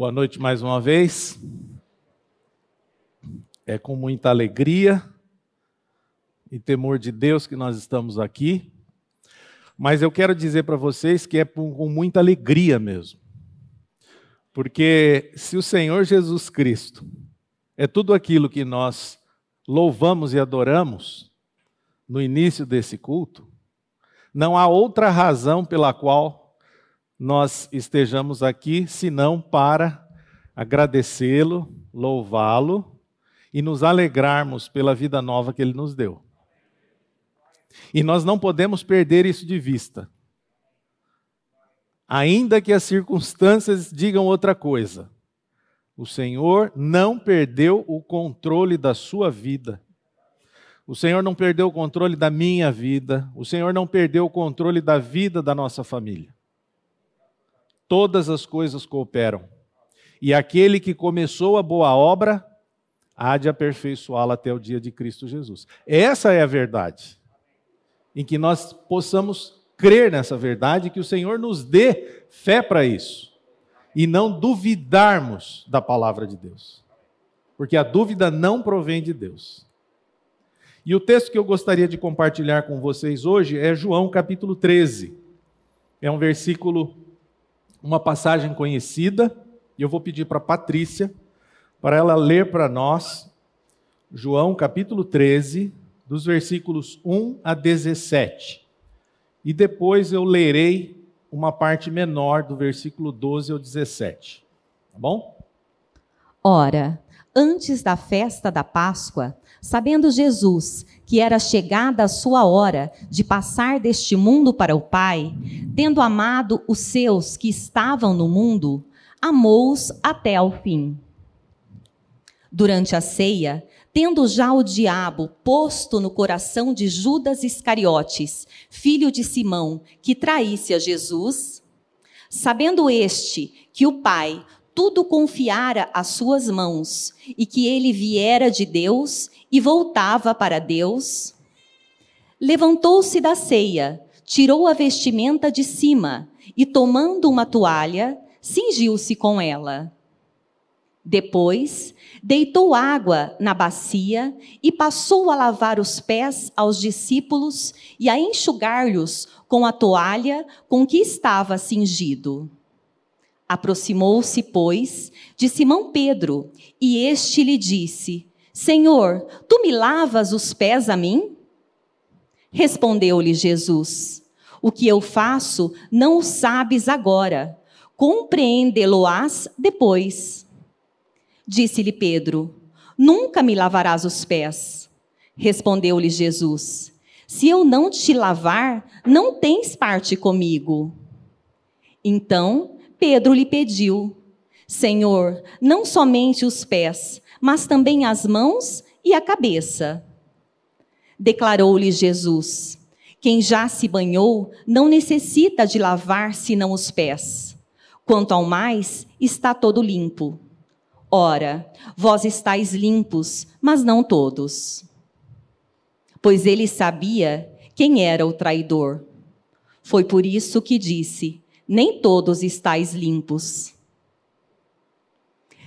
Boa noite mais uma vez. É com muita alegria e temor de Deus que nós estamos aqui. Mas eu quero dizer para vocês que é com muita alegria mesmo. Porque se o Senhor Jesus Cristo é tudo aquilo que nós louvamos e adoramos no início desse culto, não há outra razão pela qual nós estejamos aqui senão para agradecê-lo, louvá-lo e nos alegrarmos pela vida nova que ele nos deu. E nós não podemos perder isso de vista. Ainda que as circunstâncias digam outra coisa, o Senhor não perdeu o controle da sua vida. O Senhor não perdeu o controle da minha vida. O Senhor não perdeu o controle da vida da nossa família todas as coisas cooperam. E aquele que começou a boa obra há de aperfeiçoá-la até o dia de Cristo Jesus. Essa é a verdade. Em que nós possamos crer nessa verdade, que o Senhor nos dê fé para isso. E não duvidarmos da palavra de Deus. Porque a dúvida não provém de Deus. E o texto que eu gostaria de compartilhar com vocês hoje é João capítulo 13. É um versículo uma passagem conhecida, e eu vou pedir para Patrícia, para ela ler para nós, João capítulo 13, dos versículos 1 a 17. E depois eu lerei uma parte menor do versículo 12 ao 17. Tá bom? Ora, antes da festa da Páscoa, sabendo Jesus que era chegada a sua hora de passar deste mundo para o Pai, tendo amado os seus que estavam no mundo, amou-os até ao fim. Durante a ceia, tendo já o diabo posto no coração de Judas Iscariotes, filho de Simão, que traísse a Jesus, sabendo este que o Pai tudo confiara às suas mãos e que ele viera de Deus e voltava para Deus, levantou-se da ceia, tirou a vestimenta de cima e, tomando uma toalha, cingiu-se com ela. Depois, deitou água na bacia e passou a lavar os pés aos discípulos e a enxugar-lhes com a toalha com que estava cingido. Aproximou-se, pois, de Simão Pedro, e este lhe disse: Senhor, tu me lavas os pés a mim? Respondeu-lhe Jesus: O que eu faço não o sabes agora, compreendê-lo-ás depois. Disse-lhe Pedro: Nunca me lavarás os pés. Respondeu-lhe Jesus: Se eu não te lavar, não tens parte comigo. Então Pedro lhe pediu: Senhor, não somente os pés, mas também as mãos e a cabeça. Declarou-lhe Jesus: Quem já se banhou não necessita de lavar senão os pés. Quanto ao mais, está todo limpo. Ora, vós estáis limpos, mas não todos. Pois ele sabia quem era o traidor. Foi por isso que disse: Nem todos estáis limpos.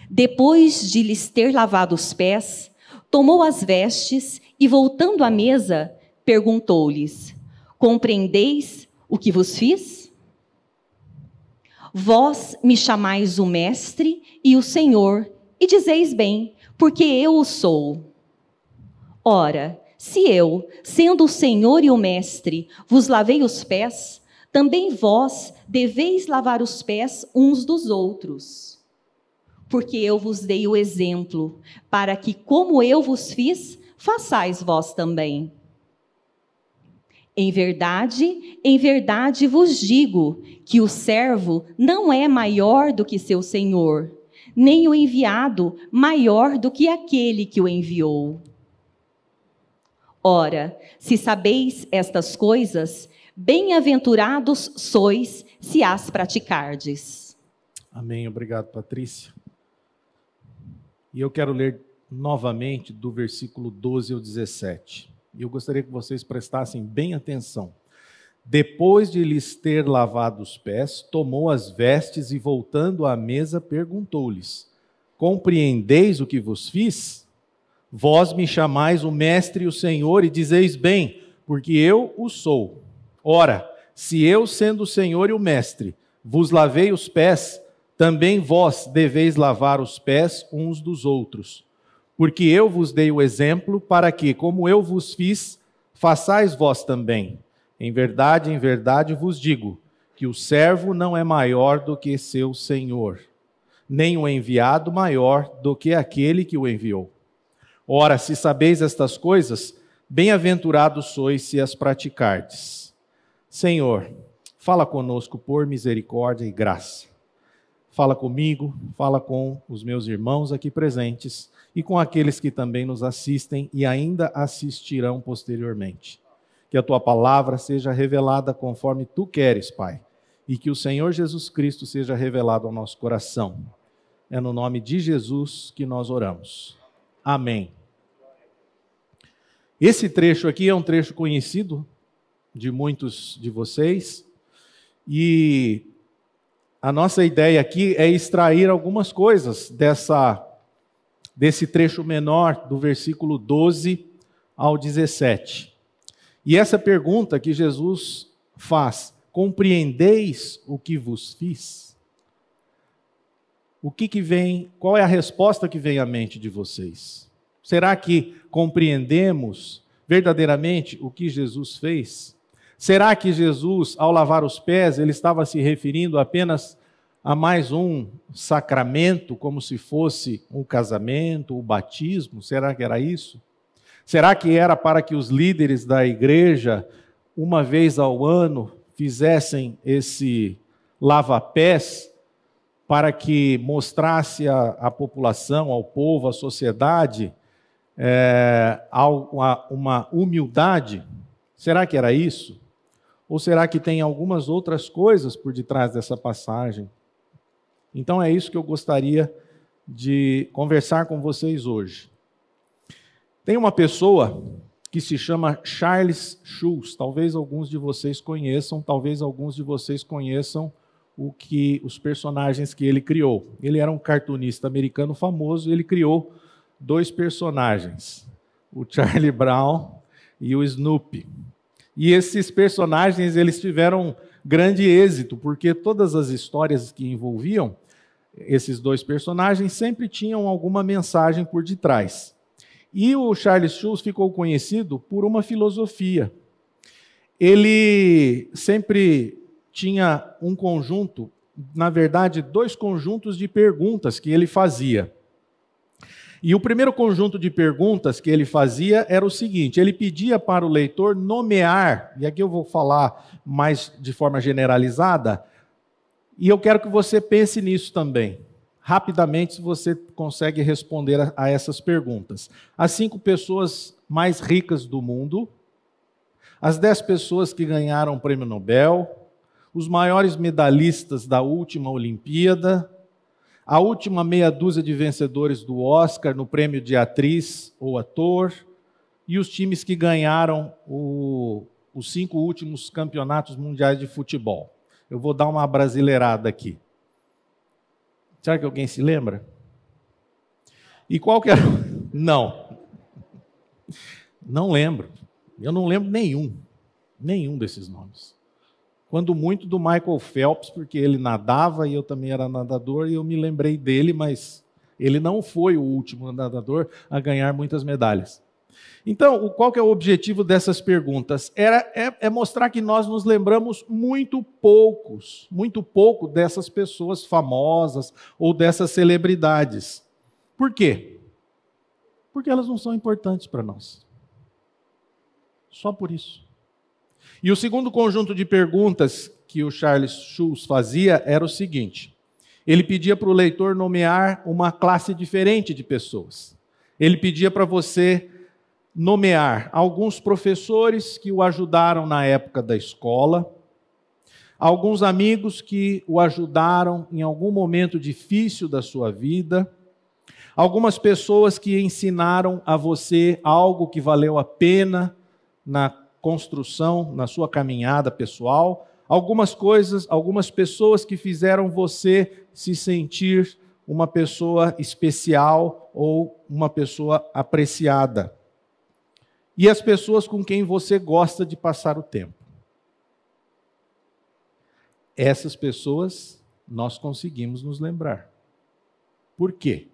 Depois de lhes ter lavado os pés, tomou as vestes e, voltando à mesa, perguntou-lhes: Compreendeis o que vos fiz? Vós me chamais o Mestre e o Senhor, e dizeis bem, porque eu o sou. Ora, se eu, sendo o Senhor e o Mestre, vos lavei os pés, também vós deveis lavar os pés uns dos outros porque eu vos dei o exemplo, para que, como eu vos fiz, façais vós também. Em verdade, em verdade vos digo que o servo não é maior do que seu senhor, nem o enviado maior do que aquele que o enviou. Ora, se sabeis estas coisas, bem-aventurados sois se as praticardes. Amém. Obrigado, Patrícia. E eu quero ler novamente do versículo 12 ao 17. E eu gostaria que vocês prestassem bem atenção. Depois de lhes ter lavado os pés, tomou as vestes e, voltando à mesa, perguntou-lhes: Compreendeis o que vos fiz? Vós me chamais o Mestre e o Senhor, e dizeis bem, porque eu o sou. Ora, se eu, sendo o Senhor e o Mestre, vos lavei os pés, também vós deveis lavar os pés uns dos outros. Porque eu vos dei o exemplo para que, como eu vos fiz, façais vós também. Em verdade, em verdade vos digo que o servo não é maior do que seu senhor, nem o enviado maior do que aquele que o enviou. Ora, se sabeis estas coisas, bem-aventurados sois se as praticardes. Senhor, fala conosco por misericórdia e graça. Fala comigo, fala com os meus irmãos aqui presentes e com aqueles que também nos assistem e ainda assistirão posteriormente que a tua palavra seja revelada conforme tu queres, Pai, e que o Senhor Jesus Cristo seja revelado ao nosso coração. É no nome de Jesus que nós oramos. Amém. Esse trecho aqui é um trecho conhecido de muitos de vocês, e a nossa ideia aqui é extrair algumas coisas dessa desse trecho menor do versículo 12 ao 17. E essa pergunta que Jesus faz: compreendeis o que vos fiz? O que, que vem, qual é a resposta que vem à mente de vocês? Será que compreendemos verdadeiramente o que Jesus fez? Será que Jesus, ao lavar os pés, ele estava se referindo apenas a mais um sacramento, como se fosse um casamento, o batismo? Será que era isso? Será que era para que os líderes da igreja, uma vez ao ano, fizessem esse lava-pés para que mostrasse à, população, ao povo, à sociedade, é, uma humildade? Será que era isso? Ou será que tem algumas outras coisas por detrás dessa passagem? Então é isso que eu gostaria de conversar com vocês hoje. Tem uma pessoa que se chama Charles Schulz. Talvez alguns de vocês conheçam, talvez alguns de vocês conheçam o que os personagens que ele criou. Ele era um cartunista americano famoso, ele criou dois personagens, o Charlie Brown e o Snoopy. E esses personagens eles tiveram grande êxito, porque todas as histórias que envolviam esses dois personagens sempre tinham alguma mensagem por detrás. E o Charles Schulz ficou conhecido por uma filosofia. Ele sempre tinha um conjunto, na verdade, dois conjuntos de perguntas que ele fazia. E o primeiro conjunto de perguntas que ele fazia era o seguinte: ele pedia para o leitor nomear, e aqui eu vou falar mais de forma generalizada, e eu quero que você pense nisso também rapidamente se você consegue responder a, a essas perguntas. As cinco pessoas mais ricas do mundo, as dez pessoas que ganharam o prêmio Nobel, os maiores medalhistas da última Olimpíada, a última meia dúzia de vencedores do Oscar no prêmio de atriz ou ator, e os times que ganharam o, os cinco últimos campeonatos mundiais de futebol. Eu vou dar uma brasileirada aqui. Será que alguém se lembra? E qual que era? Não. Não lembro. Eu não lembro nenhum. Nenhum desses nomes. Quando muito do Michael Phelps, porque ele nadava e eu também era nadador, e eu me lembrei dele, mas ele não foi o último nadador a ganhar muitas medalhas. Então, qual que é o objetivo dessas perguntas? Era, é, é, mostrar que nós nos lembramos muito poucos, muito pouco dessas pessoas famosas ou dessas celebridades. Por quê? Porque elas não são importantes para nós. Só por isso. E o segundo conjunto de perguntas que o Charles Schulz fazia era o seguinte: ele pedia para o leitor nomear uma classe diferente de pessoas. Ele pedia para você nomear alguns professores que o ajudaram na época da escola, alguns amigos que o ajudaram em algum momento difícil da sua vida, algumas pessoas que ensinaram a você algo que valeu a pena na construção, na sua caminhada pessoal, algumas coisas, algumas pessoas que fizeram você se sentir uma pessoa especial ou uma pessoa apreciada. E as pessoas com quem você gosta de passar o tempo. Essas pessoas nós conseguimos nos lembrar. Por quê?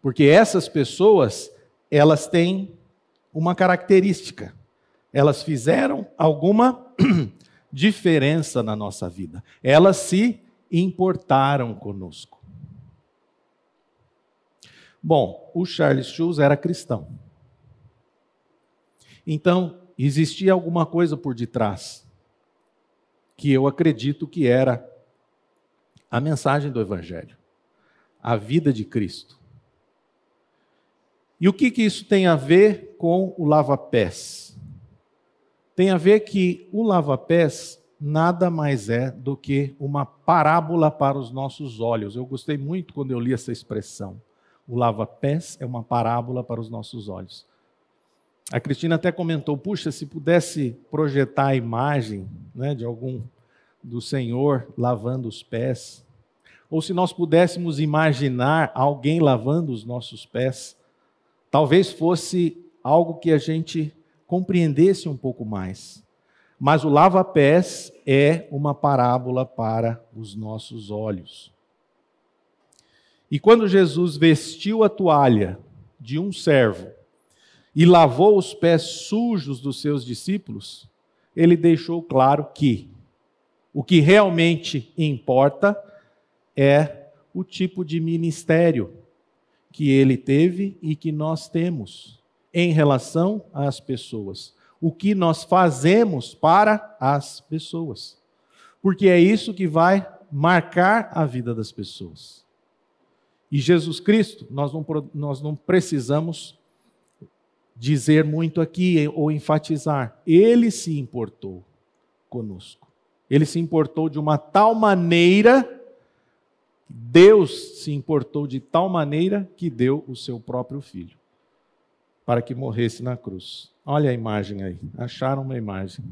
Porque essas pessoas, elas têm uma característica. Elas fizeram alguma diferença na nossa vida. Elas se importaram conosco. Bom, o Charles Schulz era cristão. Então, existia alguma coisa por detrás que eu acredito que era a mensagem do Evangelho, a vida de Cristo. E o que, que isso tem a ver com o lava-pés? Tem a ver que o lava-pés nada mais é do que uma parábola para os nossos olhos. Eu gostei muito quando eu li essa expressão. O lava-pés é uma parábola para os nossos olhos. A Cristina até comentou: puxa, se pudesse projetar a imagem né, de algum do Senhor lavando os pés, ou se nós pudéssemos imaginar alguém lavando os nossos pés, talvez fosse algo que a gente compreendesse um pouco mais. Mas o lava-pés é uma parábola para os nossos olhos. E quando Jesus vestiu a toalha de um servo e lavou os pés sujos dos seus discípulos, ele deixou claro que o que realmente importa é o tipo de ministério que ele teve e que nós temos em relação às pessoas. O que nós fazemos para as pessoas. Porque é isso que vai marcar a vida das pessoas. E Jesus Cristo, nós não, nós não precisamos dizer muito aqui ou enfatizar, ele se importou conosco. Ele se importou de uma tal maneira, Deus se importou de tal maneira que deu o seu próprio filho para que morresse na cruz. Olha a imagem aí, acharam uma imagem.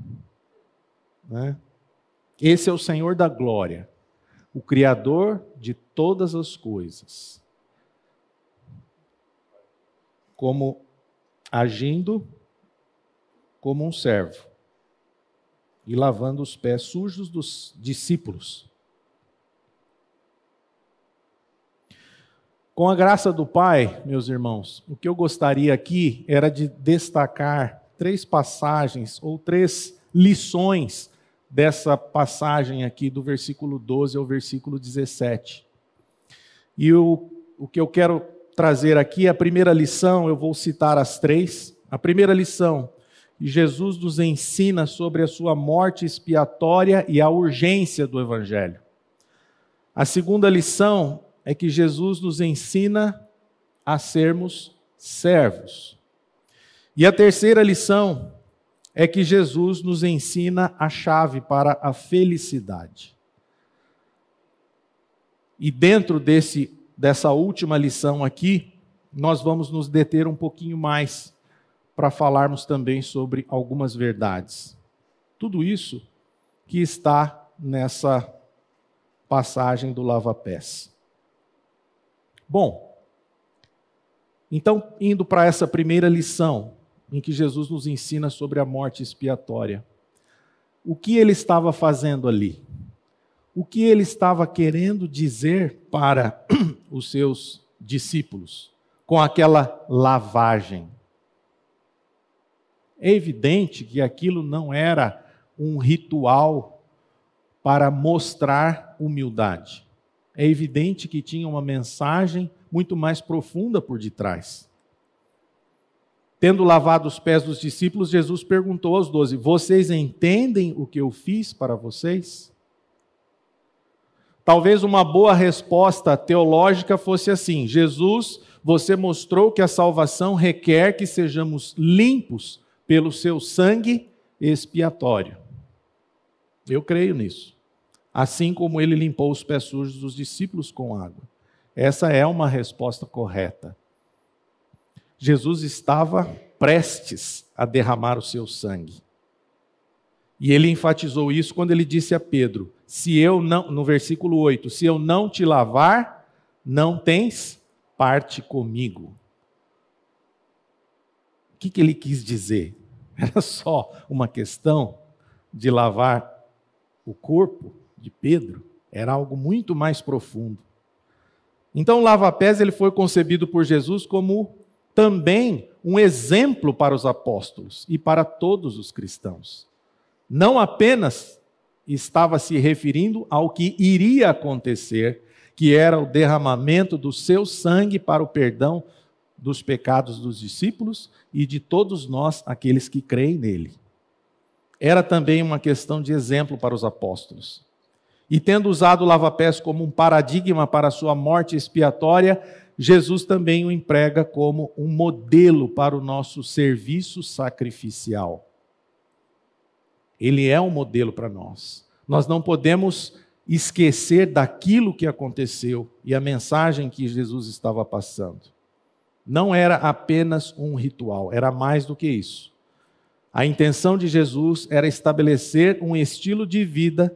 Né? Esse é o Senhor da glória, o Criador de todas as coisas. Como agindo como um servo e lavando os pés sujos dos discípulos. Com a graça do Pai, meus irmãos, o que eu gostaria aqui era de destacar três passagens ou três lições dessa passagem aqui, do versículo 12 ao versículo 17. E o, o que eu quero trazer aqui, a primeira lição, eu vou citar as três. A primeira lição, Jesus nos ensina sobre a sua morte expiatória e a urgência do Evangelho. A segunda lição é que Jesus nos ensina a sermos servos. E a terceira lição é que Jesus nos ensina a chave para a felicidade. E dentro desse, dessa última lição aqui, nós vamos nos deter um pouquinho mais para falarmos também sobre algumas verdades. Tudo isso que está nessa passagem do lava-pés. Bom, então, indo para essa primeira lição, em que Jesus nos ensina sobre a morte expiatória, o que ele estava fazendo ali? O que ele estava querendo dizer para os seus discípulos com aquela lavagem? É evidente que aquilo não era um ritual para mostrar humildade. É evidente que tinha uma mensagem muito mais profunda por detrás. Tendo lavado os pés dos discípulos, Jesus perguntou aos doze: Vocês entendem o que eu fiz para vocês? Talvez uma boa resposta teológica fosse assim: Jesus, você mostrou que a salvação requer que sejamos limpos pelo seu sangue expiatório. Eu creio nisso. Assim como ele limpou os pés sujos dos discípulos com água. Essa é uma resposta correta. Jesus estava prestes a derramar o seu sangue. E ele enfatizou isso quando ele disse a Pedro: Se eu não, no versículo 8, se eu não te lavar, não tens parte comigo. O que, que ele quis dizer? Era só uma questão de lavar o corpo de Pedro? Era algo muito mais profundo. Então, o lava-pés ele foi concebido por Jesus como também um exemplo para os apóstolos e para todos os cristãos. Não apenas estava se referindo ao que iria acontecer, que era o derramamento do seu sangue para o perdão dos pecados dos discípulos e de todos nós, aqueles que creem nele. Era também uma questão de exemplo para os apóstolos. E tendo usado o lava-pés como um paradigma para a sua morte expiatória, Jesus também o emprega como um modelo para o nosso serviço sacrificial. Ele é um modelo para nós. Nós não podemos esquecer daquilo que aconteceu e a mensagem que Jesus estava passando. Não era apenas um ritual, era mais do que isso. A intenção de Jesus era estabelecer um estilo de vida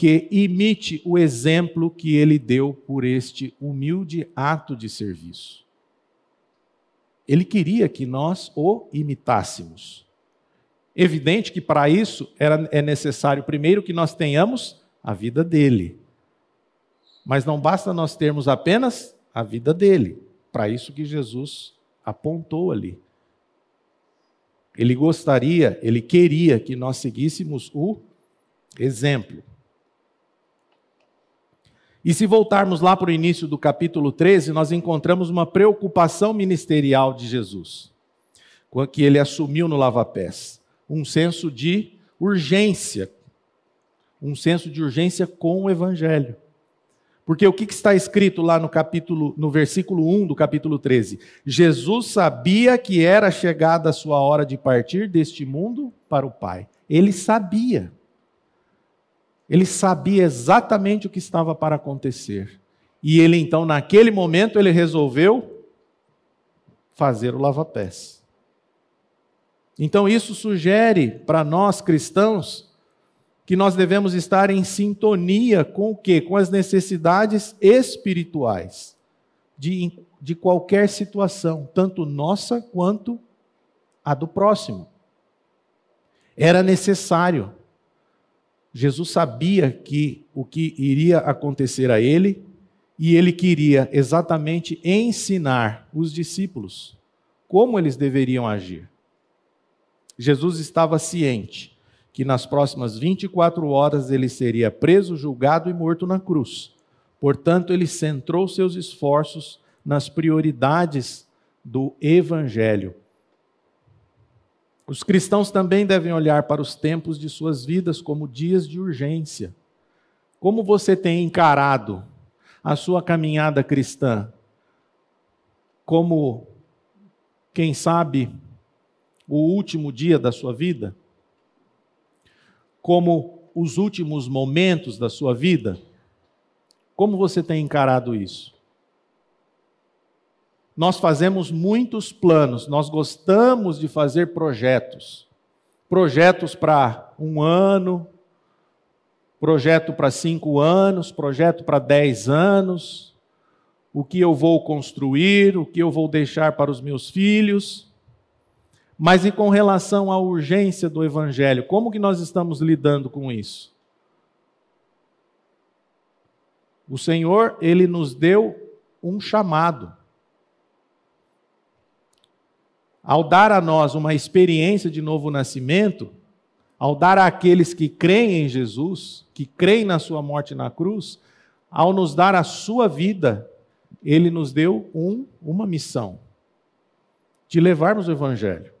que imite o exemplo que ele deu por este humilde ato de serviço. Ele queria que nós o imitássemos. Evidente que para isso era, é necessário, primeiro, que nós tenhamos a vida dele. Mas não basta nós termos apenas a vida dele. Para isso que Jesus apontou ali. Ele gostaria, ele queria que nós seguíssemos o exemplo. E se voltarmos lá para o início do capítulo 13, nós encontramos uma preocupação ministerial de Jesus, que ele assumiu no lava-pés. Um senso de urgência, um senso de urgência com o evangelho. Porque o que está escrito lá no capítulo, no versículo 1 do capítulo 13? Jesus sabia que era chegada a sua hora de partir deste mundo para o Pai. Ele sabia. Ele sabia exatamente o que estava para acontecer. E ele então, naquele momento, ele resolveu fazer o lava-pés. Então isso sugere para nós cristãos que nós devemos estar em sintonia com o quê? Com as necessidades espirituais de, de qualquer situação, tanto nossa quanto a do próximo. Era necessário Jesus sabia que o que iria acontecer a ele e ele queria exatamente ensinar os discípulos como eles deveriam agir. Jesus estava ciente que nas próximas 24 horas ele seria preso, julgado e morto na cruz. Portanto, ele centrou seus esforços nas prioridades do evangelho os cristãos também devem olhar para os tempos de suas vidas como dias de urgência. Como você tem encarado a sua caminhada cristã? Como, quem sabe, o último dia da sua vida? Como os últimos momentos da sua vida? Como você tem encarado isso? Nós fazemos muitos planos, nós gostamos de fazer projetos. Projetos para um ano, projeto para cinco anos, projeto para dez anos, o que eu vou construir, o que eu vou deixar para os meus filhos. Mas e com relação à urgência do Evangelho, como que nós estamos lidando com isso? O Senhor, Ele nos deu um chamado ao dar a nós uma experiência de novo nascimento, ao dar àqueles que creem em Jesus, que creem na sua morte na cruz, ao nos dar a sua vida, ele nos deu um, uma missão de levarmos o evangelho.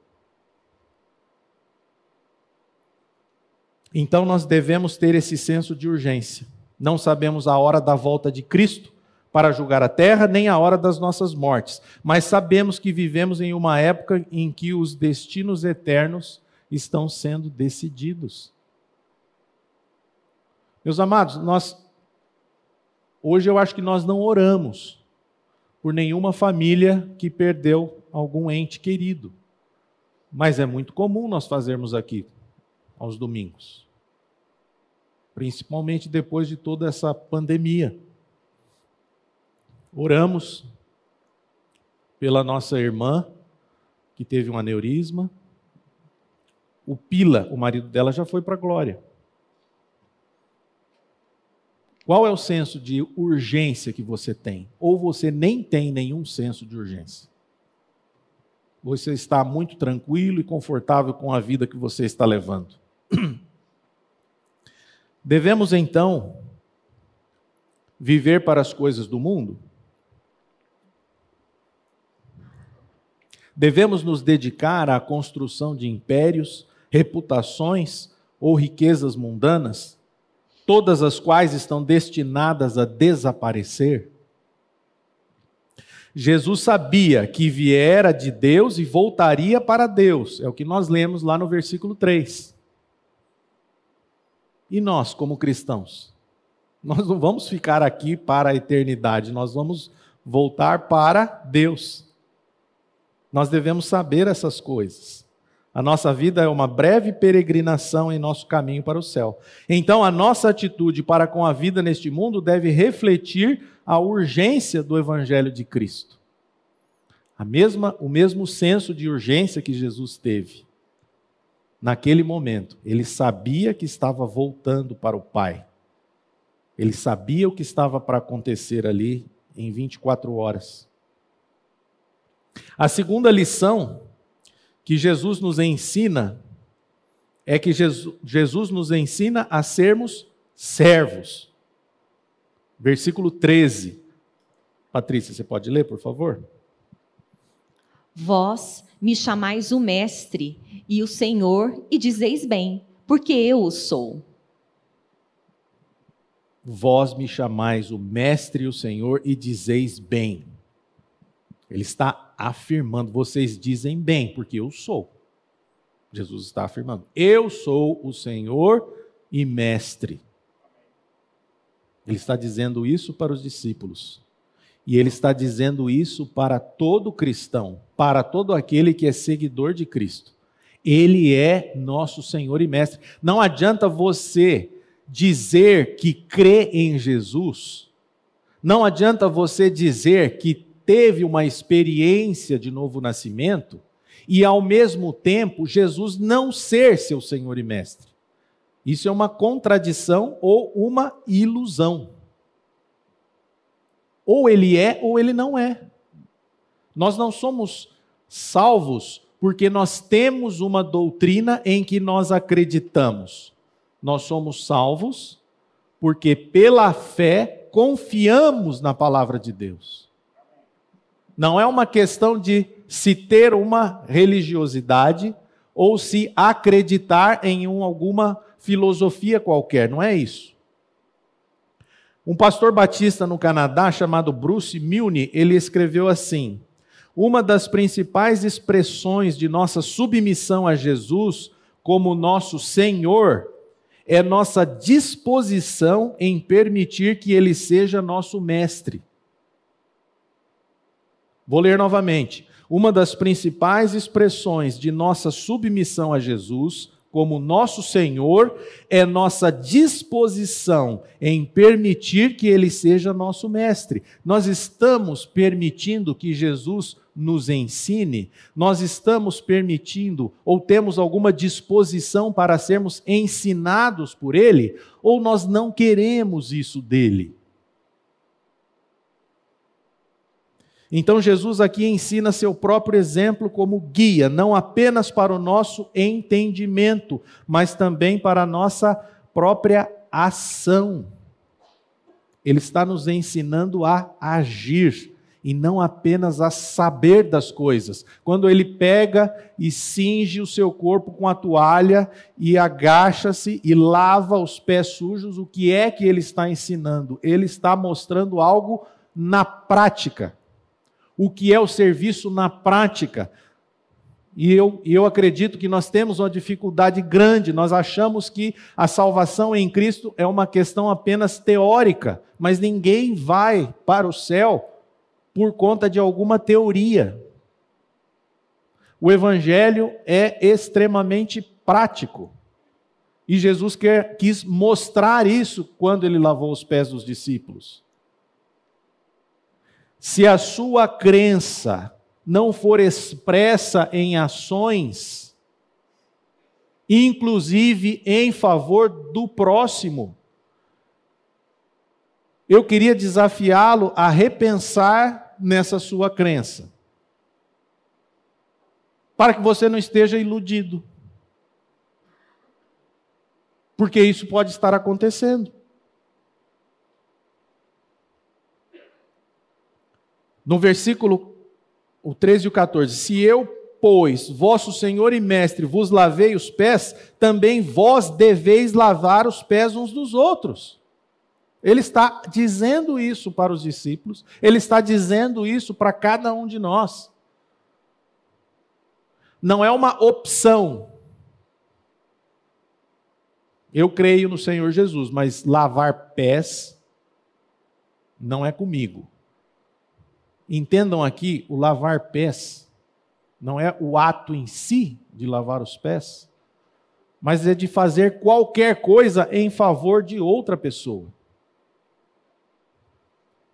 Então nós devemos ter esse senso de urgência. Não sabemos a hora da volta de Cristo, para julgar a terra, nem a hora das nossas mortes. Mas sabemos que vivemos em uma época em que os destinos eternos estão sendo decididos. Meus amados, nós hoje eu acho que nós não oramos por nenhuma família que perdeu algum ente querido. Mas é muito comum nós fazermos aqui aos domingos. Principalmente depois de toda essa pandemia. Oramos pela nossa irmã que teve um aneurisma. O Pila, o marido dela, já foi para a glória. Qual é o senso de urgência que você tem? Ou você nem tem nenhum senso de urgência? Você está muito tranquilo e confortável com a vida que você está levando. Devemos então viver para as coisas do mundo? Devemos nos dedicar à construção de impérios, reputações ou riquezas mundanas, todas as quais estão destinadas a desaparecer? Jesus sabia que viera de Deus e voltaria para Deus, é o que nós lemos lá no versículo 3. E nós, como cristãos? Nós não vamos ficar aqui para a eternidade, nós vamos voltar para Deus. Nós devemos saber essas coisas. A nossa vida é uma breve peregrinação em nosso caminho para o céu. Então, a nossa atitude para com a vida neste mundo deve refletir a urgência do evangelho de Cristo. A mesma, o mesmo senso de urgência que Jesus teve. Naquele momento, ele sabia que estava voltando para o Pai. Ele sabia o que estava para acontecer ali em 24 horas. A segunda lição que Jesus nos ensina é que Jesus, Jesus nos ensina a sermos servos. Versículo 13. Patrícia, você pode ler, por favor? Vós me chamais o Mestre e o Senhor, e dizeis bem, porque eu o sou. Vós me chamais o Mestre e o Senhor, e dizeis bem. Ele está afirmando, vocês dizem bem, porque eu sou. Jesus está afirmando, eu sou o Senhor e Mestre. Ele está dizendo isso para os discípulos. E ele está dizendo isso para todo cristão, para todo aquele que é seguidor de Cristo. Ele é nosso Senhor e Mestre. Não adianta você dizer que crê em Jesus, não adianta você dizer que teve uma experiência de novo nascimento e, ao mesmo tempo, Jesus não ser seu Senhor e Mestre. Isso é uma contradição ou uma ilusão. Ou ele é ou ele não é. Nós não somos salvos porque nós temos uma doutrina em que nós acreditamos. Nós somos salvos porque, pela fé, confiamos na palavra de Deus. Não é uma questão de se ter uma religiosidade ou se acreditar em um, alguma filosofia qualquer, não é isso. Um pastor batista no Canadá chamado Bruce Milne, ele escreveu assim: Uma das principais expressões de nossa submissão a Jesus como nosso Senhor é nossa disposição em permitir que ele seja nosso mestre. Vou ler novamente. Uma das principais expressões de nossa submissão a Jesus como nosso Senhor é nossa disposição em permitir que Ele seja nosso Mestre. Nós estamos permitindo que Jesus nos ensine, nós estamos permitindo ou temos alguma disposição para sermos ensinados por Ele, ou nós não queremos isso dele. Então Jesus aqui ensina seu próprio exemplo como guia, não apenas para o nosso entendimento, mas também para a nossa própria ação. Ele está nos ensinando a agir e não apenas a saber das coisas. Quando ele pega e cinge o seu corpo com a toalha e agacha-se e lava os pés sujos, o que é que ele está ensinando? Ele está mostrando algo na prática o que é o serviço na prática. E eu, eu acredito que nós temos uma dificuldade grande, nós achamos que a salvação em Cristo é uma questão apenas teórica, mas ninguém vai para o céu por conta de alguma teoria. O Evangelho é extremamente prático. E Jesus quer, quis mostrar isso quando ele lavou os pés dos discípulos. Se a sua crença não for expressa em ações, inclusive em favor do próximo, eu queria desafiá-lo a repensar nessa sua crença, para que você não esteja iludido porque isso pode estar acontecendo. No versículo o 13 e o 14: Se eu, pois, vosso Senhor e Mestre, vos lavei os pés, também vós deveis lavar os pés uns dos outros. Ele está dizendo isso para os discípulos, ele está dizendo isso para cada um de nós. Não é uma opção, eu creio no Senhor Jesus, mas lavar pés não é comigo. Entendam aqui, o lavar pés não é o ato em si de lavar os pés, mas é de fazer qualquer coisa em favor de outra pessoa.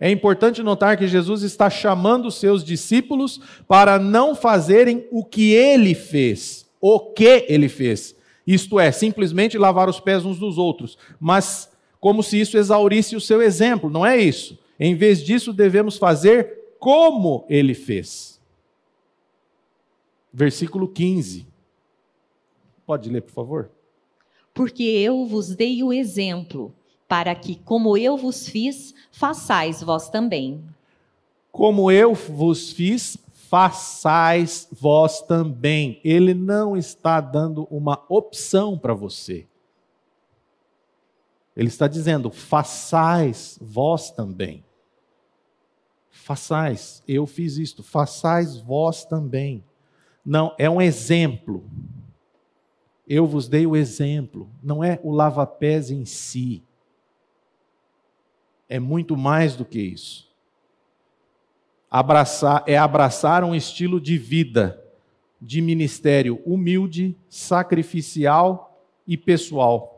É importante notar que Jesus está chamando os seus discípulos para não fazerem o que ele fez, o que ele fez, isto é, simplesmente lavar os pés uns dos outros, mas como se isso exaurisse o seu exemplo, não é isso. Em vez disso, devemos fazer como ele fez. Versículo 15. Pode ler, por favor? Porque eu vos dei o exemplo, para que, como eu vos fiz, façais vós também. Como eu vos fiz, façais vós também. Ele não está dando uma opção para você. Ele está dizendo: façais vós também. Façais, eu fiz isto, façais vós também. Não, é um exemplo. Eu vos dei o exemplo, não é o lava-pés em si. É muito mais do que isso abraçar, é abraçar um estilo de vida, de ministério humilde, sacrificial e pessoal.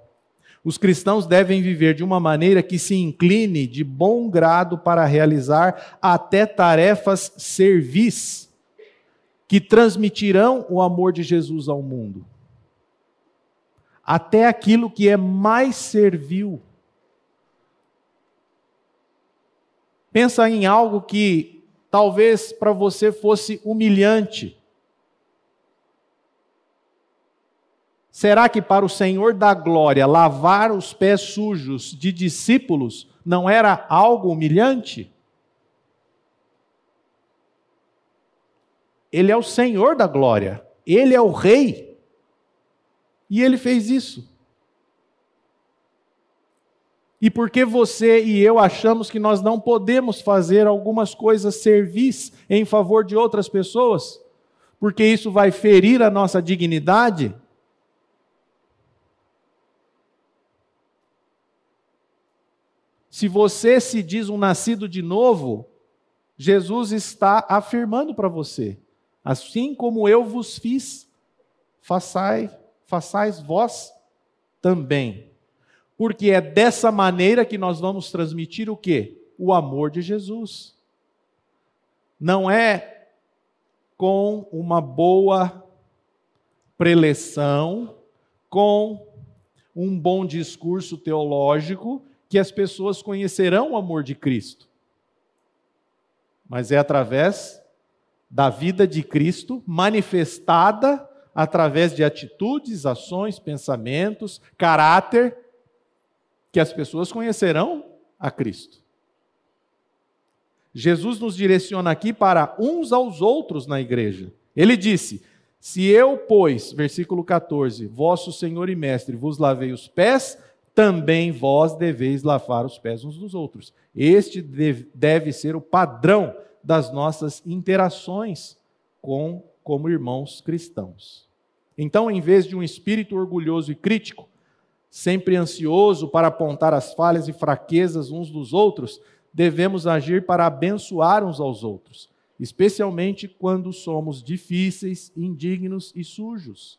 Os cristãos devem viver de uma maneira que se incline de bom grado para realizar até tarefas servis, que transmitirão o amor de Jesus ao mundo. Até aquilo que é mais servil. Pensa em algo que talvez para você fosse humilhante. Será que para o Senhor da glória lavar os pés sujos de discípulos não era algo humilhante? Ele é o Senhor da glória, ele é o Rei, e ele fez isso. E porque você e eu achamos que nós não podemos fazer algumas coisas servis em favor de outras pessoas, porque isso vai ferir a nossa dignidade? Se você se diz um nascido de novo, Jesus está afirmando para você: assim como eu vos fiz, façai, façais vós também. Porque é dessa maneira que nós vamos transmitir o quê? O amor de Jesus. Não é com uma boa preleção, com um bom discurso teológico que as pessoas conhecerão o amor de Cristo. Mas é através da vida de Cristo manifestada através de atitudes, ações, pensamentos, caráter que as pessoas conhecerão a Cristo. Jesus nos direciona aqui para uns aos outros na igreja. Ele disse: Se eu, pois, versículo 14, vosso Senhor e Mestre, vos lavei os pés, também vós deveis lavar os pés uns dos outros. Este deve ser o padrão das nossas interações com como irmãos cristãos. Então, em vez de um espírito orgulhoso e crítico, sempre ansioso para apontar as falhas e fraquezas uns dos outros, devemos agir para abençoar uns aos outros, especialmente quando somos difíceis, indignos e sujos.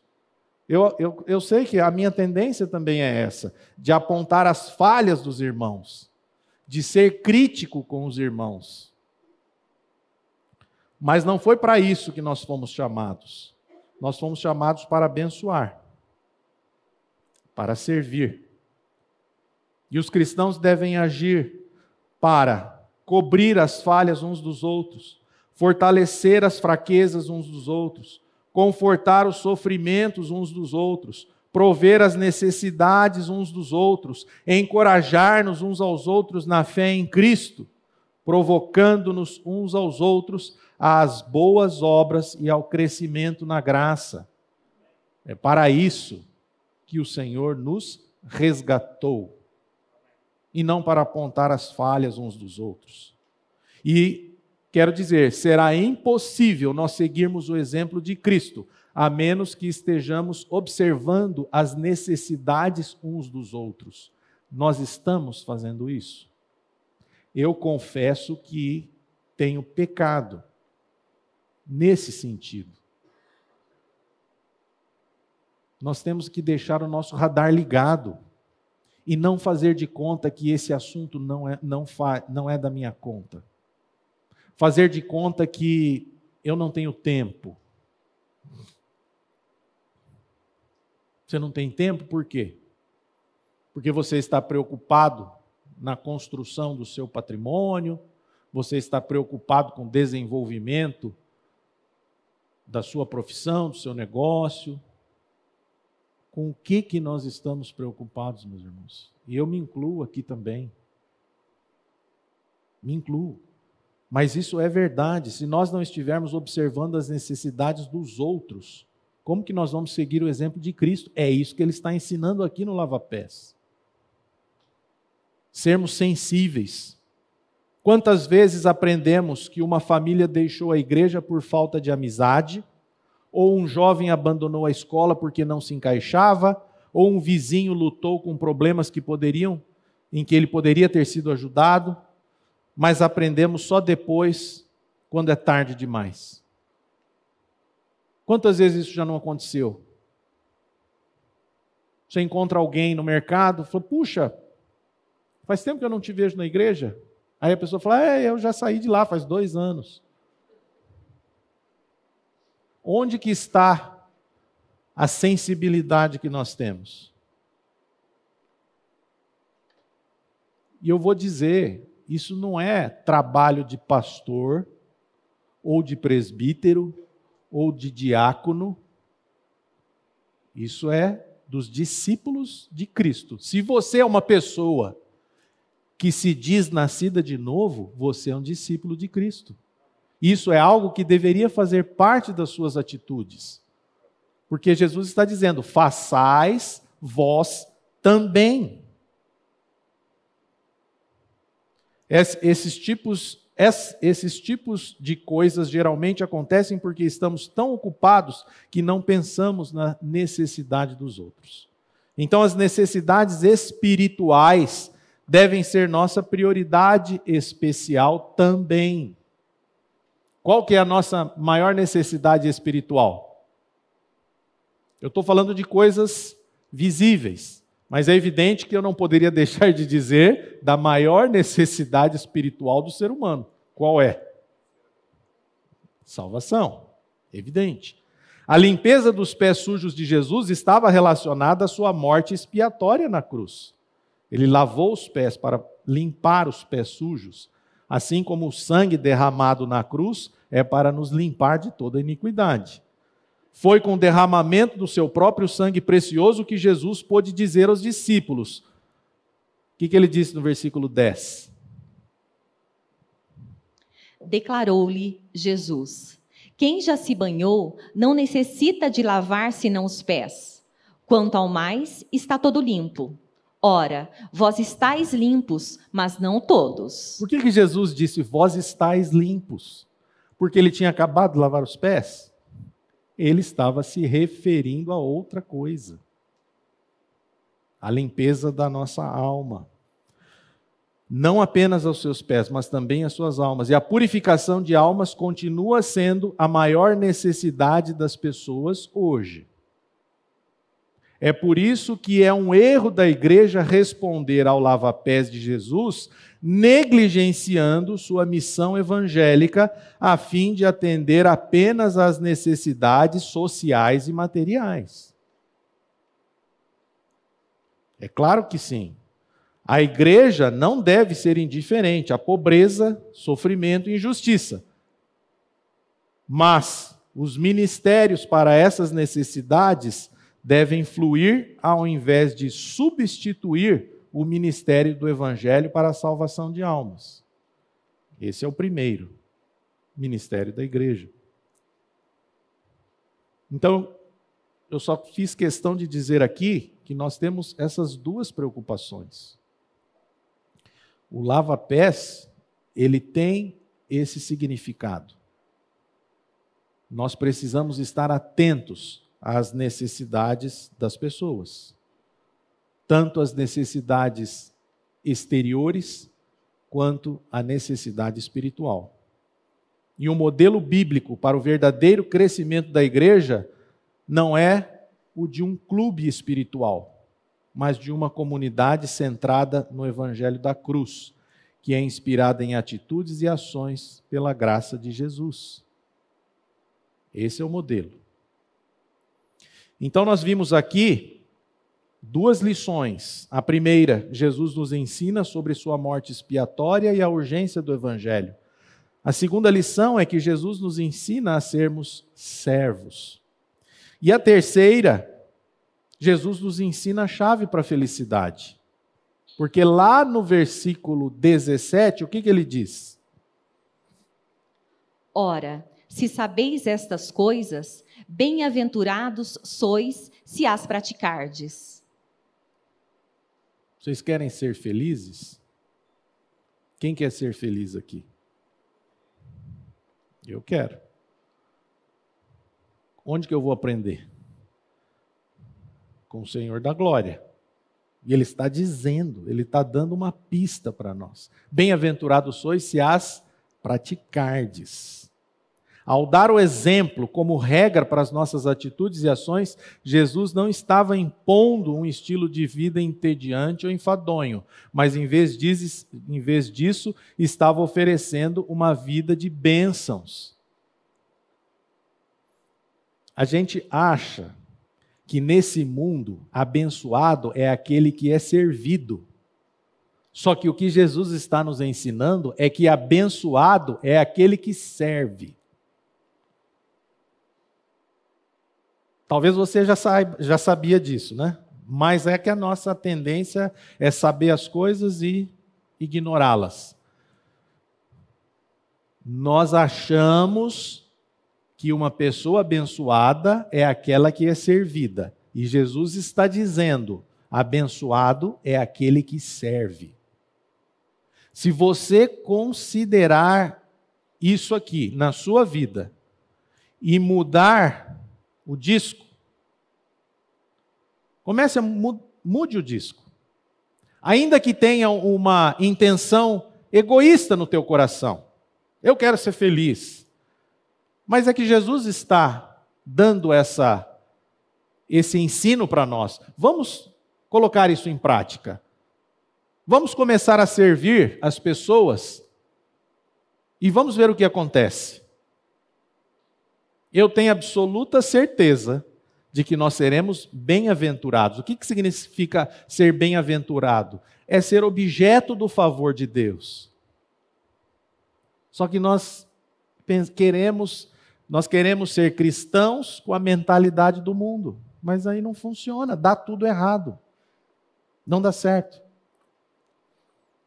Eu, eu, eu sei que a minha tendência também é essa, de apontar as falhas dos irmãos, de ser crítico com os irmãos. Mas não foi para isso que nós fomos chamados. Nós fomos chamados para abençoar, para servir. E os cristãos devem agir para cobrir as falhas uns dos outros, fortalecer as fraquezas uns dos outros, confortar os sofrimentos uns dos outros, prover as necessidades uns dos outros, encorajar-nos uns aos outros na fé em Cristo, provocando-nos uns aos outros às boas obras e ao crescimento na graça. É para isso que o Senhor nos resgatou e não para apontar as falhas uns dos outros. E quero dizer, será impossível nós seguirmos o exemplo de Cristo, a menos que estejamos observando as necessidades uns dos outros. Nós estamos fazendo isso. Eu confesso que tenho pecado nesse sentido. Nós temos que deixar o nosso radar ligado e não fazer de conta que esse assunto não é, não, fa, não é da minha conta. Fazer de conta que eu não tenho tempo. Você não tem tempo por quê? Porque você está preocupado na construção do seu patrimônio, você está preocupado com o desenvolvimento da sua profissão, do seu negócio, com o que, que nós estamos preocupados, meus irmãos. E eu me incluo aqui também. Me incluo. Mas isso é verdade. Se nós não estivermos observando as necessidades dos outros, como que nós vamos seguir o exemplo de Cristo? É isso que ele está ensinando aqui no Lava Pés. Sermos sensíveis. Quantas vezes aprendemos que uma família deixou a igreja por falta de amizade, ou um jovem abandonou a escola porque não se encaixava, ou um vizinho lutou com problemas que poderiam em que ele poderia ter sido ajudado, mas aprendemos só depois, quando é tarde demais. Quantas vezes isso já não aconteceu? Você encontra alguém no mercado, fala: "Puxa, faz tempo que eu não te vejo na igreja". Aí a pessoa fala: "É, eu já saí de lá faz dois anos". Onde que está a sensibilidade que nós temos? E eu vou dizer, isso não é trabalho de pastor, ou de presbítero, ou de diácono. Isso é dos discípulos de Cristo. Se você é uma pessoa que se diz nascida de novo, você é um discípulo de Cristo. Isso é algo que deveria fazer parte das suas atitudes. Porque Jesus está dizendo: façais vós também. Esses tipos, esses tipos de coisas geralmente acontecem porque estamos tão ocupados que não pensamos na necessidade dos outros. Então, as necessidades espirituais devem ser nossa prioridade especial também. Qual que é a nossa maior necessidade espiritual? Eu estou falando de coisas visíveis, mas é evidente que eu não poderia deixar de dizer da maior necessidade espiritual do ser humano. Qual é? Salvação. Evidente. A limpeza dos pés sujos de Jesus estava relacionada à sua morte expiatória na cruz. Ele lavou os pés para limpar os pés sujos assim como o sangue derramado na cruz é para nos limpar de toda iniquidade. Foi com o derramamento do seu próprio sangue precioso que Jesus pôde dizer aos discípulos. O que, que ele disse no versículo 10? Declarou-lhe Jesus: Quem já se banhou não necessita de lavar senão os pés. Quanto ao mais, está todo limpo. Ora, vós estáis limpos, mas não todos. Por que, que Jesus disse vós estáis limpos? Porque ele tinha acabado de lavar os pés? Ele estava se referindo a outra coisa. A limpeza da nossa alma. não apenas aos seus pés, mas também às suas almas. E a purificação de almas continua sendo a maior necessidade das pessoas hoje. É por isso que é um erro da igreja responder ao lava-pés de Jesus negligenciando sua missão evangélica a fim de atender apenas às necessidades sociais e materiais. É claro que sim. A igreja não deve ser indiferente à pobreza, sofrimento e injustiça. Mas os ministérios para essas necessidades devem fluir ao invés de substituir o ministério do evangelho para a salvação de almas. Esse é o primeiro ministério da igreja. Então, eu só fiz questão de dizer aqui que nós temos essas duas preocupações. O lava-pés, ele tem esse significado. Nós precisamos estar atentos às necessidades das pessoas, tanto as necessidades exteriores quanto a necessidade espiritual. E o um modelo bíblico para o verdadeiro crescimento da igreja não é o de um clube espiritual, mas de uma comunidade centrada no evangelho da cruz, que é inspirada em atitudes e ações pela graça de Jesus. Esse é o modelo. Então, nós vimos aqui duas lições. A primeira, Jesus nos ensina sobre sua morte expiatória e a urgência do Evangelho. A segunda lição é que Jesus nos ensina a sermos servos. E a terceira, Jesus nos ensina a chave para a felicidade. Porque lá no versículo 17, o que, que ele diz? Ora, se sabeis estas coisas, bem-aventurados sois se as praticardes. Vocês querem ser felizes? Quem quer ser feliz aqui? Eu quero. Onde que eu vou aprender? Com o Senhor da glória. E Ele está dizendo, Ele está dando uma pista para nós. Bem-aventurados sois se as praticardes. Ao dar o exemplo como regra para as nossas atitudes e ações, Jesus não estava impondo um estilo de vida entediante ou enfadonho, mas em vez, disso, em vez disso, estava oferecendo uma vida de bênçãos. A gente acha que nesse mundo abençoado é aquele que é servido. Só que o que Jesus está nos ensinando é que abençoado é aquele que serve. Talvez você já, saiba, já sabia disso, né? Mas é que a nossa tendência é saber as coisas e ignorá-las. Nós achamos que uma pessoa abençoada é aquela que é servida. E Jesus está dizendo: abençoado é aquele que serve. Se você considerar isso aqui na sua vida e mudar o disco. Comece a mude o disco. Ainda que tenha uma intenção egoísta no teu coração. Eu quero ser feliz. Mas é que Jesus está dando essa esse ensino para nós. Vamos colocar isso em prática. Vamos começar a servir as pessoas e vamos ver o que acontece eu tenho absoluta certeza de que nós seremos bem-aventurados. O que, que significa ser bem-aventurado? É ser objeto do favor de Deus. Só que nós queremos, nós queremos ser cristãos com a mentalidade do mundo, mas aí não funciona, dá tudo errado. Não dá certo.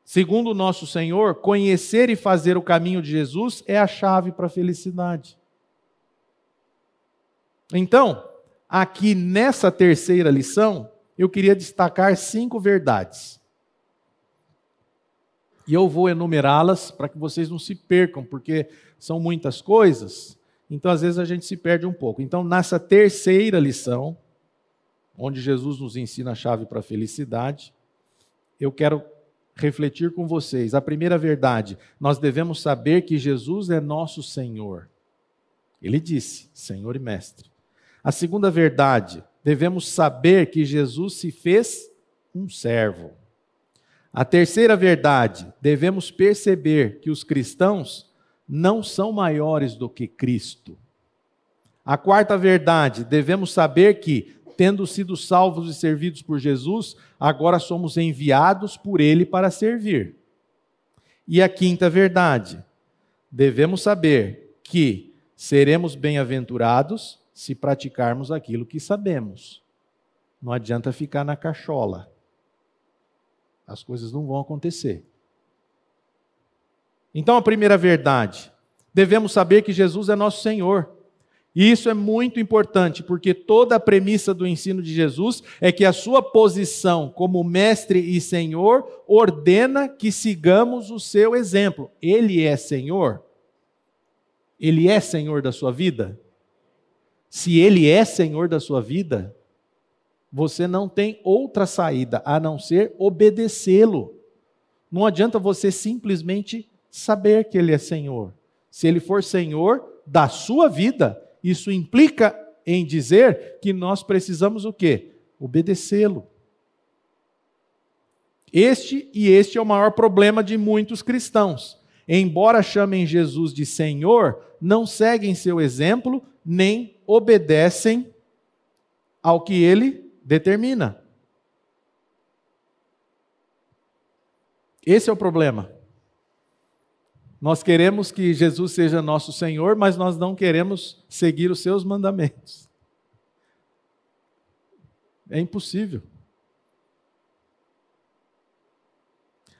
Segundo o nosso Senhor, conhecer e fazer o caminho de Jesus é a chave para a felicidade. Então, aqui nessa terceira lição, eu queria destacar cinco verdades. E eu vou enumerá-las para que vocês não se percam, porque são muitas coisas, então às vezes a gente se perde um pouco. Então, nessa terceira lição, onde Jesus nos ensina a chave para a felicidade, eu quero refletir com vocês. A primeira verdade, nós devemos saber que Jesus é nosso Senhor. Ele disse, Senhor e Mestre. A segunda verdade, devemos saber que Jesus se fez um servo. A terceira verdade, devemos perceber que os cristãos não são maiores do que Cristo. A quarta verdade, devemos saber que, tendo sido salvos e servidos por Jesus, agora somos enviados por Ele para servir. E a quinta verdade, devemos saber que seremos bem-aventurados se praticarmos aquilo que sabemos. Não adianta ficar na cachola. As coisas não vão acontecer. Então, a primeira verdade, devemos saber que Jesus é nosso Senhor. E isso é muito importante, porque toda a premissa do ensino de Jesus é que a sua posição como mestre e senhor ordena que sigamos o seu exemplo. Ele é senhor? Ele é senhor da sua vida? Se ele é senhor da sua vida, você não tem outra saída a não ser obedecê-lo. Não adianta você simplesmente saber que ele é senhor. Se ele for senhor da sua vida, isso implica em dizer que nós precisamos o quê? Obedecê-lo. Este e este é o maior problema de muitos cristãos. Embora chamem Jesus de Senhor, não seguem seu exemplo nem obedecem ao que ele determina. Esse é o problema. Nós queremos que Jesus seja nosso Senhor, mas nós não queremos seguir os seus mandamentos. É impossível.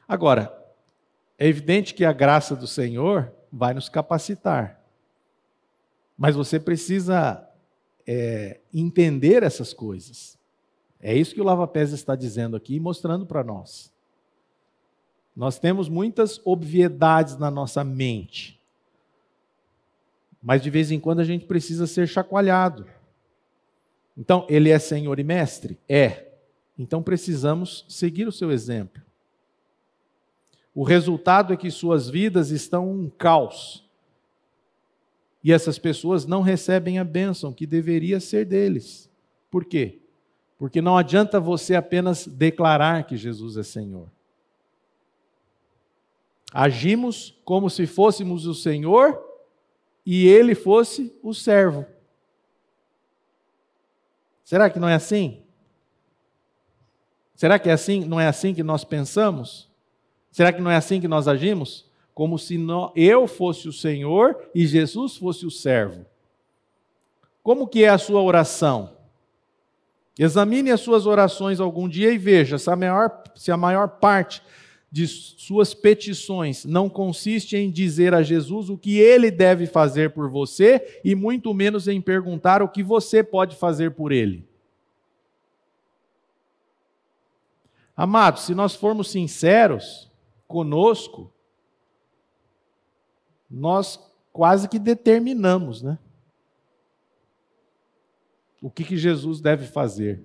Agora, é evidente que a graça do Senhor vai nos capacitar. Mas você precisa é, entender essas coisas. É isso que o Lava Pés está dizendo aqui, mostrando para nós. Nós temos muitas obviedades na nossa mente. Mas de vez em quando a gente precisa ser chacoalhado. Então, ele é Senhor e Mestre? É. Então precisamos seguir o seu exemplo. O resultado é que suas vidas estão um caos. E essas pessoas não recebem a bênção que deveria ser deles. Por quê? Porque não adianta você apenas declarar que Jesus é Senhor. Agimos como se fôssemos o Senhor e ele fosse o servo. Será que não é assim? Será que é assim? Não é assim que nós pensamos? Será que não é assim que nós agimos? Como se eu fosse o Senhor e Jesus fosse o servo. Como que é a sua oração? Examine as suas orações algum dia e veja se a maior, se a maior parte de suas petições não consiste em dizer a Jesus o que ele deve fazer por você e muito menos em perguntar o que você pode fazer por ele. Amados, se nós formos sinceros conosco, nós quase que determinamos, né? O que, que Jesus deve fazer.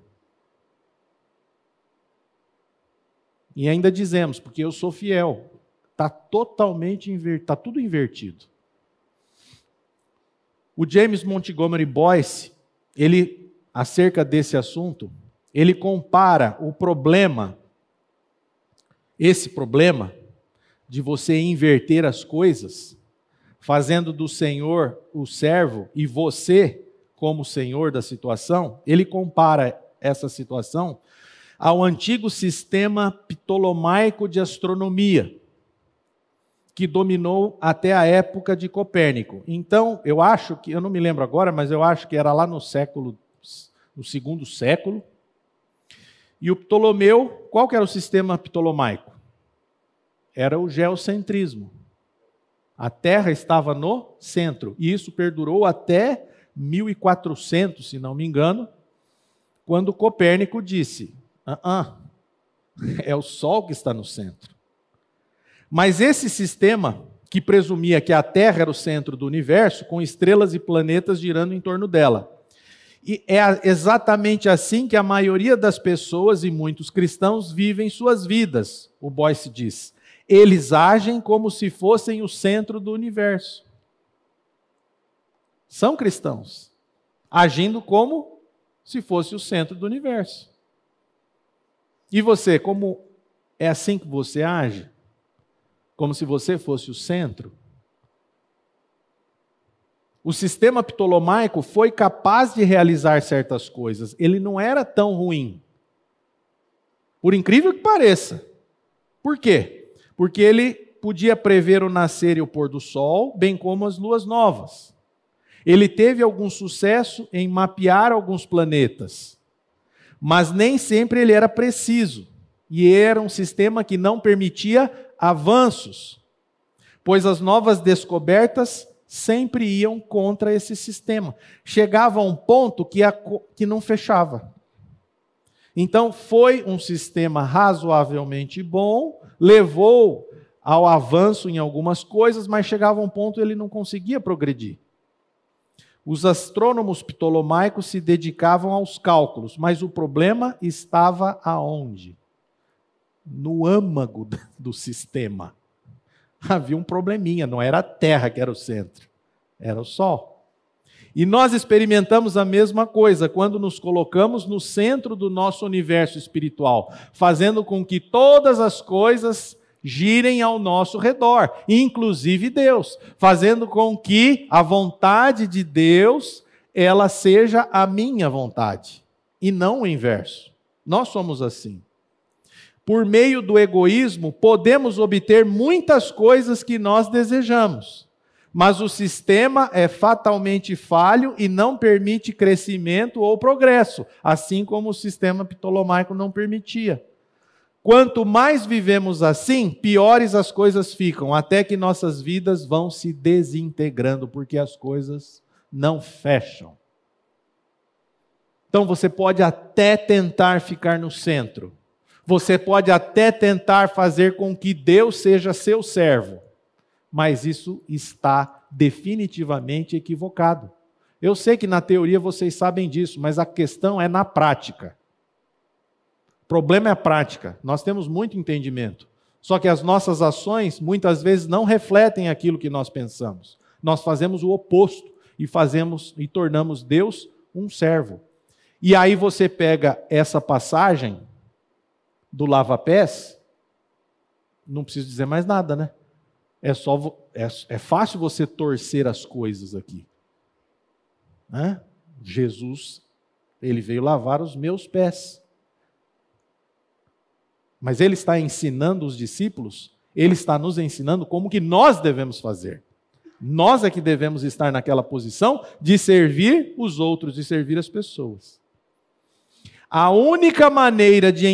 E ainda dizemos, porque eu sou fiel. Está totalmente invertido, está tudo invertido. O James Montgomery Boyce, ele, acerca desse assunto, ele compara o problema, esse problema, de você inverter as coisas, fazendo do Senhor o servo e você como senhor da situação, ele compara essa situação ao antigo sistema ptolomaico de astronomia, que dominou até a época de Copérnico. Então, eu acho que, eu não me lembro agora, mas eu acho que era lá no século, no segundo século. E o Ptolomeu, qual que era o sistema ptolomaico? Era o geocentrismo. A Terra estava no centro, e isso perdurou até 1400, se não me engano, quando Copérnico disse: Uh -uh. É o Sol que está no centro. Mas esse sistema, que presumia que a Terra era o centro do universo, com estrelas e planetas girando em torno dela. E é exatamente assim que a maioria das pessoas e muitos cristãos vivem suas vidas, o Boyce diz. Eles agem como se fossem o centro do universo. São cristãos, agindo como se fosse o centro do universo. E você, como é assim que você age? Como se você fosse o centro? O sistema ptolomaico foi capaz de realizar certas coisas. Ele não era tão ruim. Por incrível que pareça. Por quê? Porque ele podia prever o nascer e o pôr do sol, bem como as luas novas. Ele teve algum sucesso em mapear alguns planetas, mas nem sempre ele era preciso. E era um sistema que não permitia avanços, pois as novas descobertas sempre iam contra esse sistema. Chegava a um ponto que, a, que não fechava. Então, foi um sistema razoavelmente bom, levou ao avanço em algumas coisas, mas chegava um ponto ele não conseguia progredir. Os astrônomos ptolomaicos se dedicavam aos cálculos, mas o problema estava aonde? No âmago do sistema havia um probleminha, não era a Terra que era o centro, era o Sol. E nós experimentamos a mesma coisa quando nos colocamos no centro do nosso universo espiritual, fazendo com que todas as coisas girem ao nosso redor, inclusive Deus, fazendo com que a vontade de Deus ela seja a minha vontade e não o inverso. Nós somos assim por meio do egoísmo, podemos obter muitas coisas que nós desejamos. Mas o sistema é fatalmente falho e não permite crescimento ou progresso, assim como o sistema ptolomaico não permitia. Quanto mais vivemos assim, piores as coisas ficam, até que nossas vidas vão se desintegrando, porque as coisas não fecham. Então você pode até tentar ficar no centro, você pode até tentar fazer com que Deus seja seu servo, mas isso está definitivamente equivocado. Eu sei que na teoria vocês sabem disso, mas a questão é na prática. O problema é a prática. Nós temos muito entendimento. Só que as nossas ações muitas vezes não refletem aquilo que nós pensamos. Nós fazemos o oposto e fazemos e tornamos Deus um servo. E aí você pega essa passagem do lava-pés, não preciso dizer mais nada, né? É, só, é, é fácil você torcer as coisas aqui. Né? Jesus, ele veio lavar os meus pés. Mas ele está ensinando os discípulos, ele está nos ensinando como que nós devemos fazer. Nós é que devemos estar naquela posição de servir os outros, de servir as pessoas. A única maneira de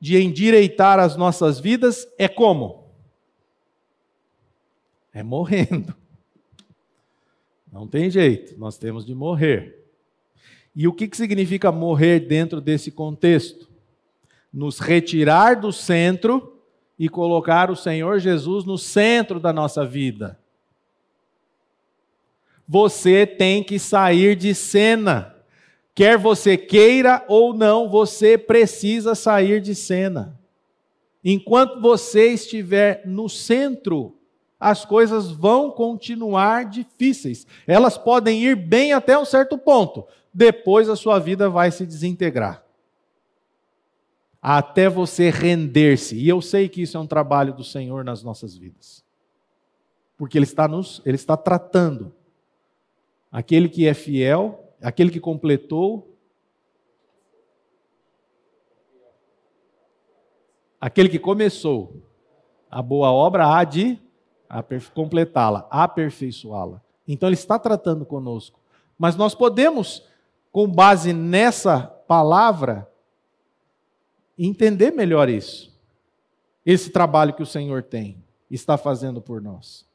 de endireitar as nossas vidas é como? É morrendo. Não tem jeito, nós temos de morrer. E o que, significa morrer dentro desse contexto? Nos retirar do centro e colocar o Senhor Jesus no centro da nossa vida. Você tem que sair de cena. Quer você queira ou não, você precisa sair de cena. Enquanto você estiver no centro, as coisas vão continuar difíceis. Elas podem ir bem até um certo ponto. Depois a sua vida vai se desintegrar. Até você render-se. E eu sei que isso é um trabalho do Senhor nas nossas vidas. Porque Ele está, nos, ele está tratando aquele que é fiel aquele que completou, aquele que começou a boa obra há de completá-la, aperfeiçoá-la. Então ele está tratando conosco. Mas nós podemos, com base nessa palavra, entender melhor isso. Esse trabalho que o Senhor tem, está fazendo por nós.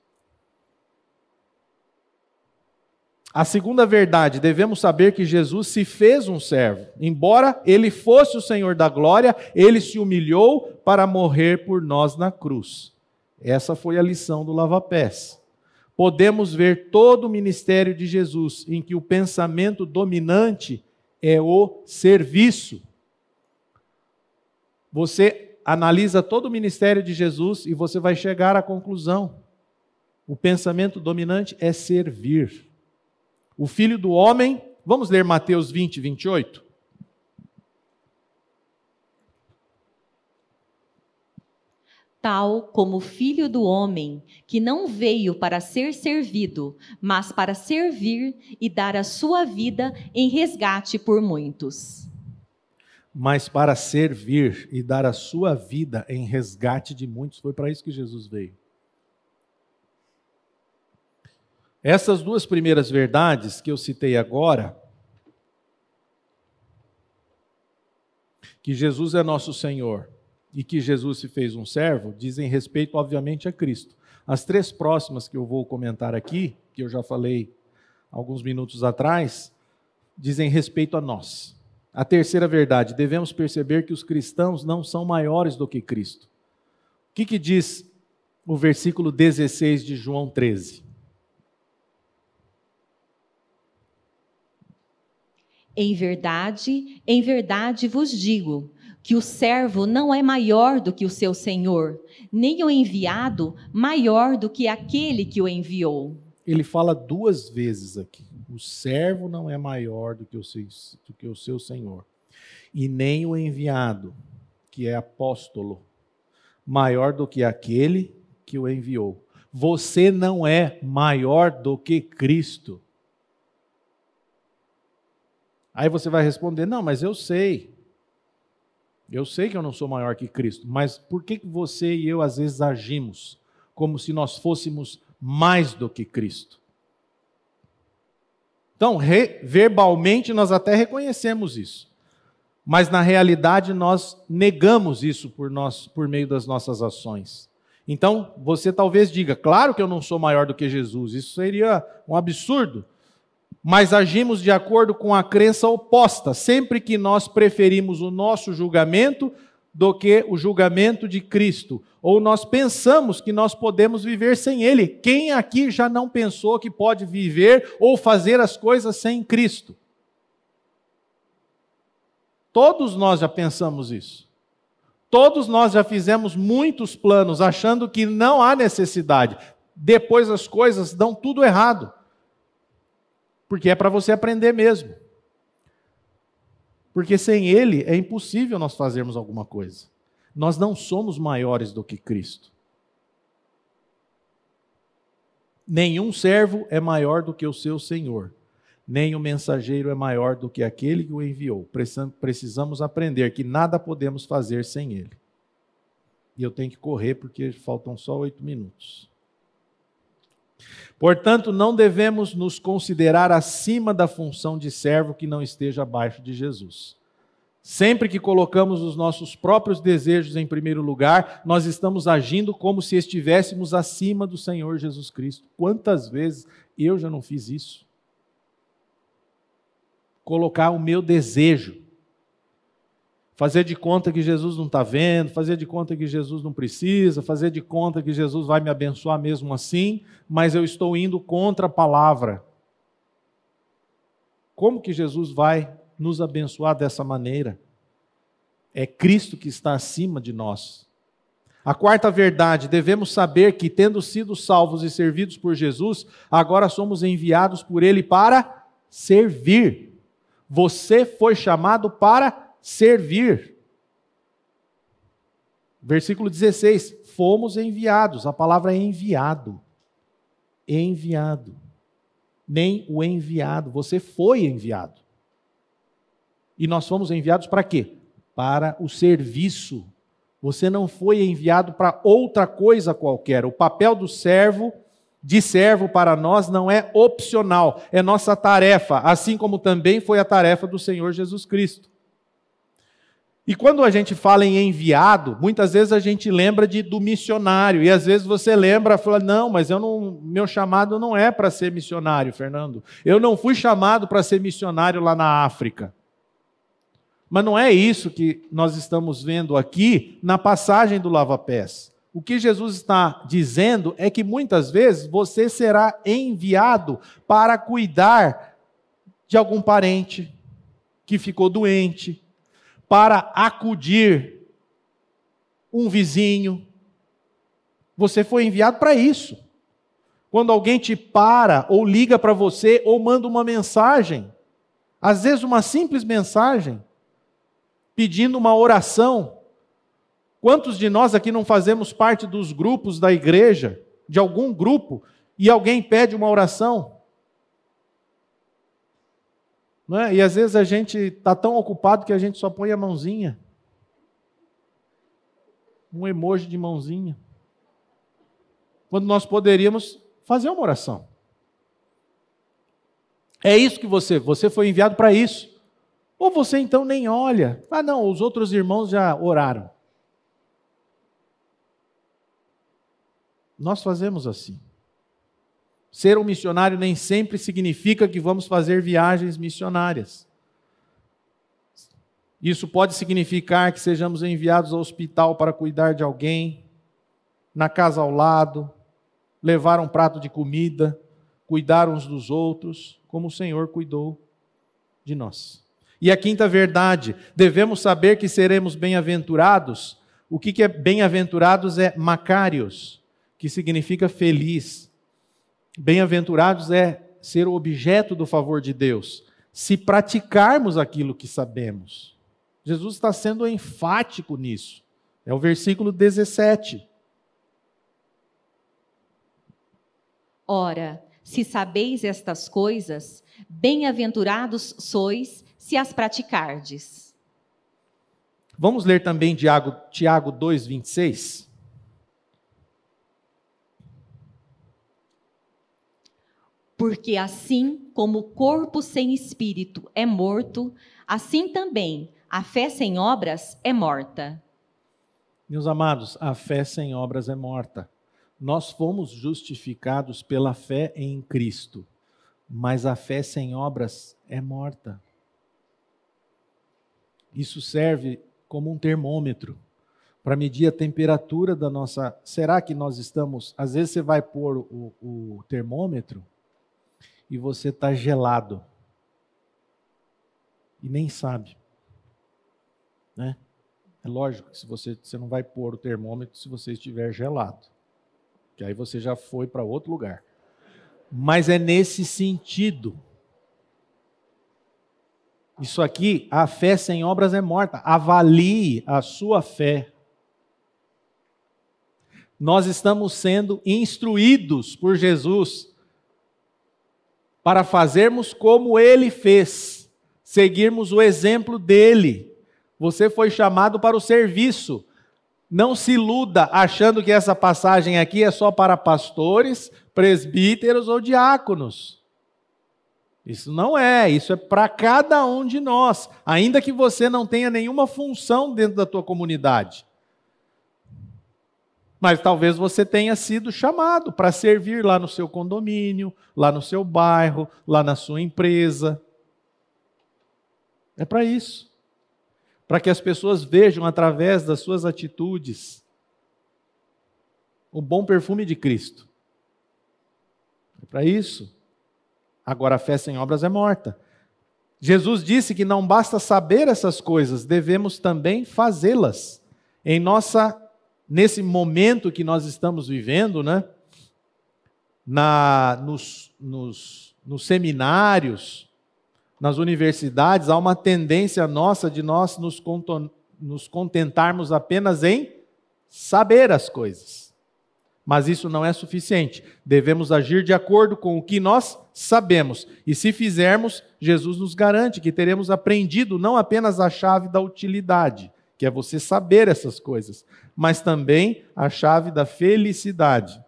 A segunda verdade, devemos saber que Jesus se fez um servo. Embora ele fosse o Senhor da glória, ele se humilhou para morrer por nós na cruz. Essa foi a lição do lava-pés. podemos ver todo o ministério de Jesus, em que o pensamento dominante é o serviço. Você analisa todo o ministério de Jesus e você vai chegar à conclusão: o pensamento dominante é servir. O filho do homem, vamos ler Mateus 20, 28? Tal como o filho do homem, que não veio para ser servido, mas para servir e dar a sua vida em resgate por muitos. Mas para servir e dar a sua vida em resgate de muitos, foi para isso que Jesus veio. Essas duas primeiras verdades que eu citei agora, que Jesus é nosso Senhor e que Jesus se fez um servo, dizem respeito, obviamente, a Cristo. As três próximas que eu vou comentar aqui, que eu já falei alguns minutos atrás, dizem respeito a nós. A terceira verdade, devemos perceber que os cristãos não são maiores do que Cristo. O que, que diz o versículo 16 de João 13? Em verdade, em verdade vos digo que o servo não é maior do que o seu senhor, nem o enviado maior do que aquele que o enviou. Ele fala duas vezes aqui: o servo não é maior do que o seu, do que o seu senhor, e nem o enviado, que é apóstolo, maior do que aquele que o enviou. Você não é maior do que Cristo. Aí você vai responder: não, mas eu sei. Eu sei que eu não sou maior que Cristo, mas por que você e eu às vezes agimos como se nós fôssemos mais do que Cristo? Então, verbalmente nós até reconhecemos isso, mas na realidade nós negamos isso por, nós, por meio das nossas ações. Então, você talvez diga, claro que eu não sou maior do que Jesus, isso seria um absurdo mas agimos de acordo com a crença oposta, sempre que nós preferimos o nosso julgamento do que o julgamento de Cristo, ou nós pensamos que nós podemos viver sem Ele. Quem aqui já não pensou que pode viver ou fazer as coisas sem Cristo? Todos nós já pensamos isso. Todos nós já fizemos muitos planos achando que não há necessidade. Depois as coisas dão tudo errado porque é para você aprender mesmo. Porque sem Ele é impossível nós fazermos alguma coisa. Nós não somos maiores do que Cristo. Nenhum servo é maior do que o seu senhor, nem o mensageiro é maior do que aquele que o enviou. Precisamos aprender que nada podemos fazer sem ele. E eu tenho que correr porque faltam só oito minutos. Portanto, não devemos nos considerar acima da função de servo que não esteja abaixo de Jesus. Sempre que colocamos os nossos próprios desejos em primeiro lugar, nós estamos agindo como se estivéssemos acima do Senhor Jesus Cristo. Quantas vezes eu já não fiz isso? Colocar o meu desejo fazer de conta que Jesus não está vendo, fazer de conta que Jesus não precisa, fazer de conta que Jesus vai me abençoar mesmo assim, mas eu estou indo contra a palavra. Como que Jesus vai nos abençoar dessa maneira? É Cristo que está acima de nós. A quarta verdade, devemos saber que, tendo sido salvos e servidos por Jesus, agora somos enviados por Ele para servir. Você foi chamado para servir. Versículo 16: Fomos enviados, a palavra é enviado. Enviado. Nem o enviado, você foi enviado. E nós fomos enviados para quê? Para o serviço. Você não foi enviado para outra coisa qualquer. O papel do servo, de servo para nós, não é opcional, é nossa tarefa, assim como também foi a tarefa do Senhor Jesus Cristo. E quando a gente fala em enviado, muitas vezes a gente lembra de, do missionário. E às vezes você lembra, fala, não, mas eu não, meu chamado não é para ser missionário, Fernando. Eu não fui chamado para ser missionário lá na África. Mas não é isso que nós estamos vendo aqui na passagem do lava-pés. O que Jesus está dizendo é que muitas vezes você será enviado para cuidar de algum parente que ficou doente, para acudir um vizinho. Você foi enviado para isso. Quando alguém te para, ou liga para você, ou manda uma mensagem, às vezes uma simples mensagem, pedindo uma oração. Quantos de nós aqui não fazemos parte dos grupos da igreja, de algum grupo, e alguém pede uma oração? Não é? E às vezes a gente está tão ocupado que a gente só põe a mãozinha. Um emoji de mãozinha. Quando nós poderíamos fazer uma oração. É isso que você, você foi enviado para isso. Ou você então nem olha. Ah, não, os outros irmãos já oraram. Nós fazemos assim. Ser um missionário nem sempre significa que vamos fazer viagens missionárias. Isso pode significar que sejamos enviados ao hospital para cuidar de alguém, na casa ao lado, levar um prato de comida, cuidar uns dos outros, como o Senhor cuidou de nós. E a quinta verdade, devemos saber que seremos bem-aventurados. O que é bem-aventurados é macários, que significa feliz. Bem-aventurados é ser o objeto do favor de Deus, se praticarmos aquilo que sabemos. Jesus está sendo enfático nisso. É o versículo 17. Ora, se sabeis estas coisas, bem-aventurados sois se as praticardes. Vamos ler também Tiago, Tiago 2, 26. Porque assim como o corpo sem espírito é morto, assim também a fé sem obras é morta. Meus amados, a fé sem obras é morta. Nós fomos justificados pela fé em Cristo, mas a fé sem obras é morta. Isso serve como um termômetro para medir a temperatura da nossa. Será que nós estamos. Às vezes você vai pôr o, o termômetro e você está gelado. E nem sabe. Né? É lógico que se você, você não vai pôr o termômetro se você estiver gelado. Que aí você já foi para outro lugar. Mas é nesse sentido. Isso aqui, a fé sem obras é morta. Avalie a sua fé. Nós estamos sendo instruídos por Jesus para fazermos como ele fez, seguirmos o exemplo dele. Você foi chamado para o serviço. Não se iluda achando que essa passagem aqui é só para pastores, presbíteros ou diáconos. Isso não é, isso é para cada um de nós, ainda que você não tenha nenhuma função dentro da tua comunidade. Mas talvez você tenha sido chamado para servir lá no seu condomínio, lá no seu bairro, lá na sua empresa. É para isso. Para que as pessoas vejam através das suas atitudes o bom perfume de Cristo. É para isso. Agora a fé sem obras é morta. Jesus disse que não basta saber essas coisas, devemos também fazê-las. Em nossa nesse momento que nós estamos vivendo, né? Na, nos, nos, nos seminários, nas universidades, há uma tendência nossa de nós nos, nos contentarmos apenas em saber as coisas. Mas isso não é suficiente. Devemos agir de acordo com o que nós sabemos. E se fizermos, Jesus nos garante que teremos aprendido não apenas a chave da utilidade, que é você saber essas coisas, mas também a chave da felicidade,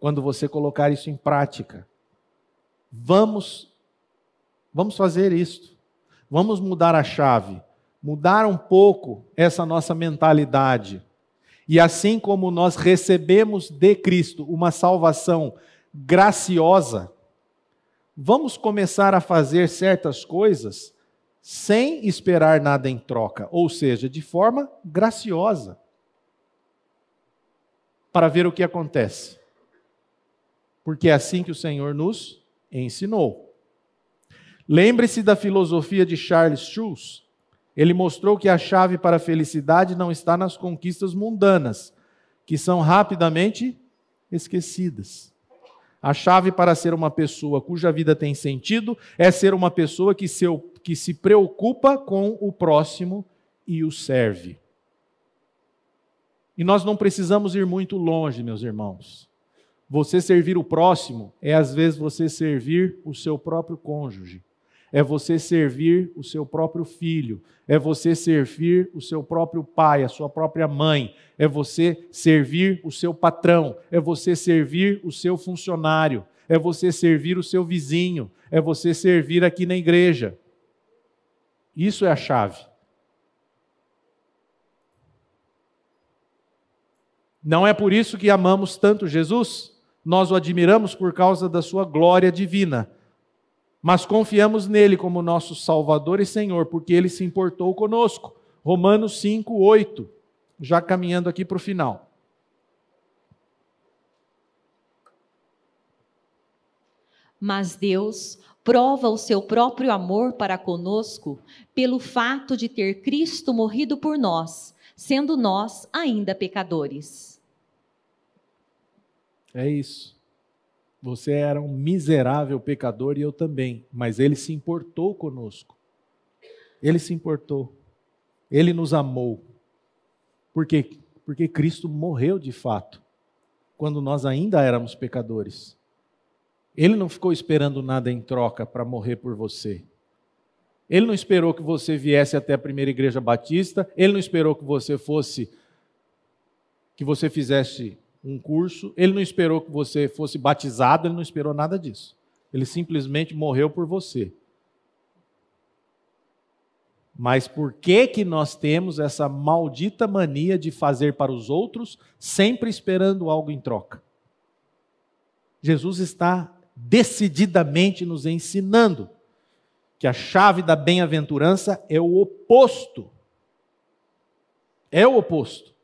quando você colocar isso em prática. Vamos vamos fazer isto. Vamos mudar a chave, mudar um pouco essa nossa mentalidade. E assim como nós recebemos de Cristo uma salvação graciosa, vamos começar a fazer certas coisas sem esperar nada em troca, ou seja, de forma graciosa. Para ver o que acontece. Porque é assim que o Senhor nos ensinou. Lembre-se da filosofia de Charles Schulz. Ele mostrou que a chave para a felicidade não está nas conquistas mundanas, que são rapidamente esquecidas. A chave para ser uma pessoa cuja vida tem sentido é ser uma pessoa que se, que se preocupa com o próximo e o serve. E nós não precisamos ir muito longe, meus irmãos. Você servir o próximo é, às vezes, você servir o seu próprio cônjuge, é você servir o seu próprio filho, é você servir o seu próprio pai, a sua própria mãe, é você servir o seu patrão, é você servir o seu funcionário, é você servir o seu vizinho, é você servir aqui na igreja. Isso é a chave. Não é por isso que amamos tanto Jesus? Nós o admiramos por causa da sua glória divina mas confiamos nele como nosso Salvador e Senhor, porque ele se importou conosco. Romanos 5, 8, já caminhando aqui para o final. Mas Deus prova o seu próprio amor para conosco pelo fato de ter Cristo morrido por nós, sendo nós ainda pecadores. É isso. Você era um miserável pecador e eu também, mas ele se importou conosco. Ele se importou. Ele nos amou. Por quê? Porque Cristo morreu de fato, quando nós ainda éramos pecadores. Ele não ficou esperando nada em troca para morrer por você. Ele não esperou que você viesse até a primeira igreja batista, ele não esperou que você fosse que você fizesse um curso, ele não esperou que você fosse batizado, ele não esperou nada disso. Ele simplesmente morreu por você. Mas por que que nós temos essa maldita mania de fazer para os outros sempre esperando algo em troca? Jesus está decididamente nos ensinando que a chave da bem-aventurança é o oposto. É o oposto.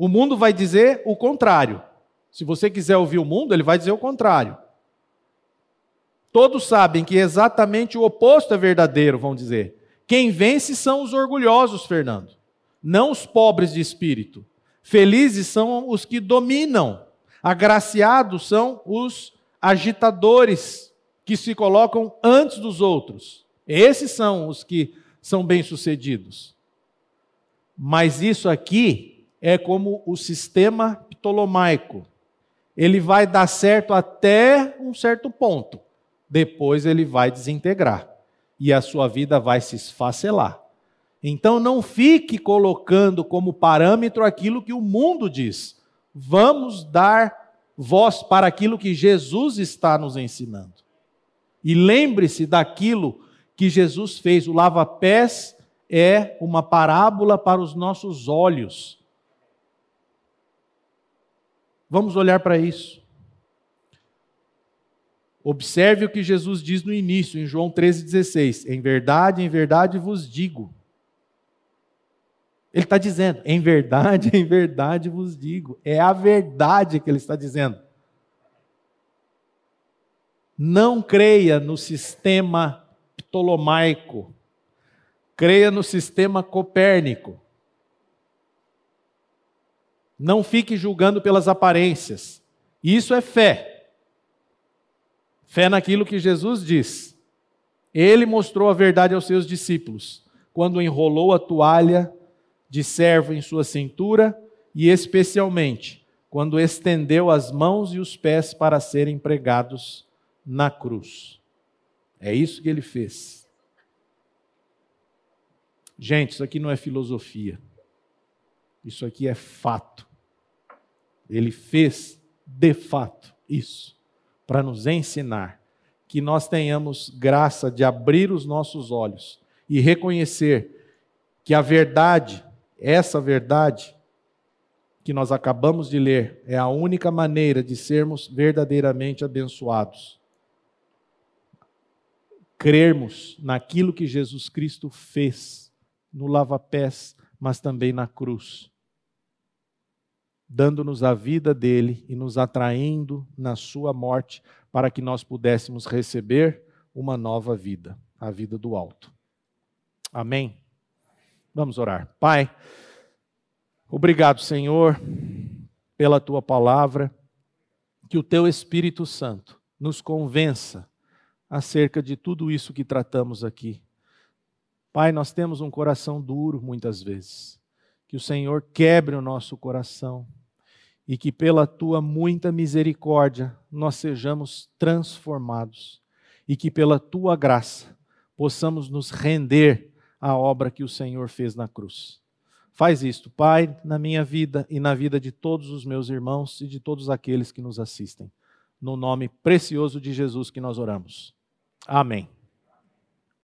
O mundo vai dizer o contrário. Se você quiser ouvir o mundo, ele vai dizer o contrário. Todos sabem que exatamente o oposto é verdadeiro, vão dizer. Quem vence são os orgulhosos, Fernando, não os pobres de espírito. Felizes são os que dominam. Agraciados são os agitadores que se colocam antes dos outros. Esses são os que são bem-sucedidos. Mas isso aqui é como o sistema ptolomaico. Ele vai dar certo até um certo ponto. Depois ele vai desintegrar. E a sua vida vai se esfacelar. Então não fique colocando como parâmetro aquilo que o mundo diz. Vamos dar voz para aquilo que Jesus está nos ensinando. E lembre-se daquilo que Jesus fez. O lava-pés é uma parábola para os nossos olhos Vamos olhar para isso. Observe o que Jesus diz no início, em João 13,16. Em verdade, em verdade vos digo. Ele está dizendo, em verdade, em verdade vos digo. É a verdade que ele está dizendo. Não creia no sistema ptolomaico. Creia no sistema copérnico. Não fique julgando pelas aparências. Isso é fé. Fé naquilo que Jesus diz. Ele mostrou a verdade aos seus discípulos quando enrolou a toalha de servo em sua cintura e, especialmente, quando estendeu as mãos e os pés para serem pregados na cruz. É isso que ele fez. Gente, isso aqui não é filosofia. Isso aqui é fato. Ele fez de fato isso para nos ensinar que nós tenhamos graça de abrir os nossos olhos e reconhecer que a verdade, essa verdade que nós acabamos de ler, é a única maneira de sermos verdadeiramente abençoados. Crermos naquilo que Jesus Cristo fez no lava-pés, mas também na cruz dando-nos a vida dele e nos atraindo na sua morte para que nós pudéssemos receber uma nova vida, a vida do alto. Amém? Vamos orar. Pai, obrigado, Senhor, pela tua palavra, que o teu Espírito Santo nos convença acerca de tudo isso que tratamos aqui. Pai, nós temos um coração duro muitas vezes. Que o Senhor quebre o nosso coração e que pela tua muita misericórdia nós sejamos transformados e que pela tua graça possamos nos render à obra que o Senhor fez na cruz. Faz isto, Pai, na minha vida e na vida de todos os meus irmãos e de todos aqueles que nos assistem. No nome precioso de Jesus que nós oramos. Amém.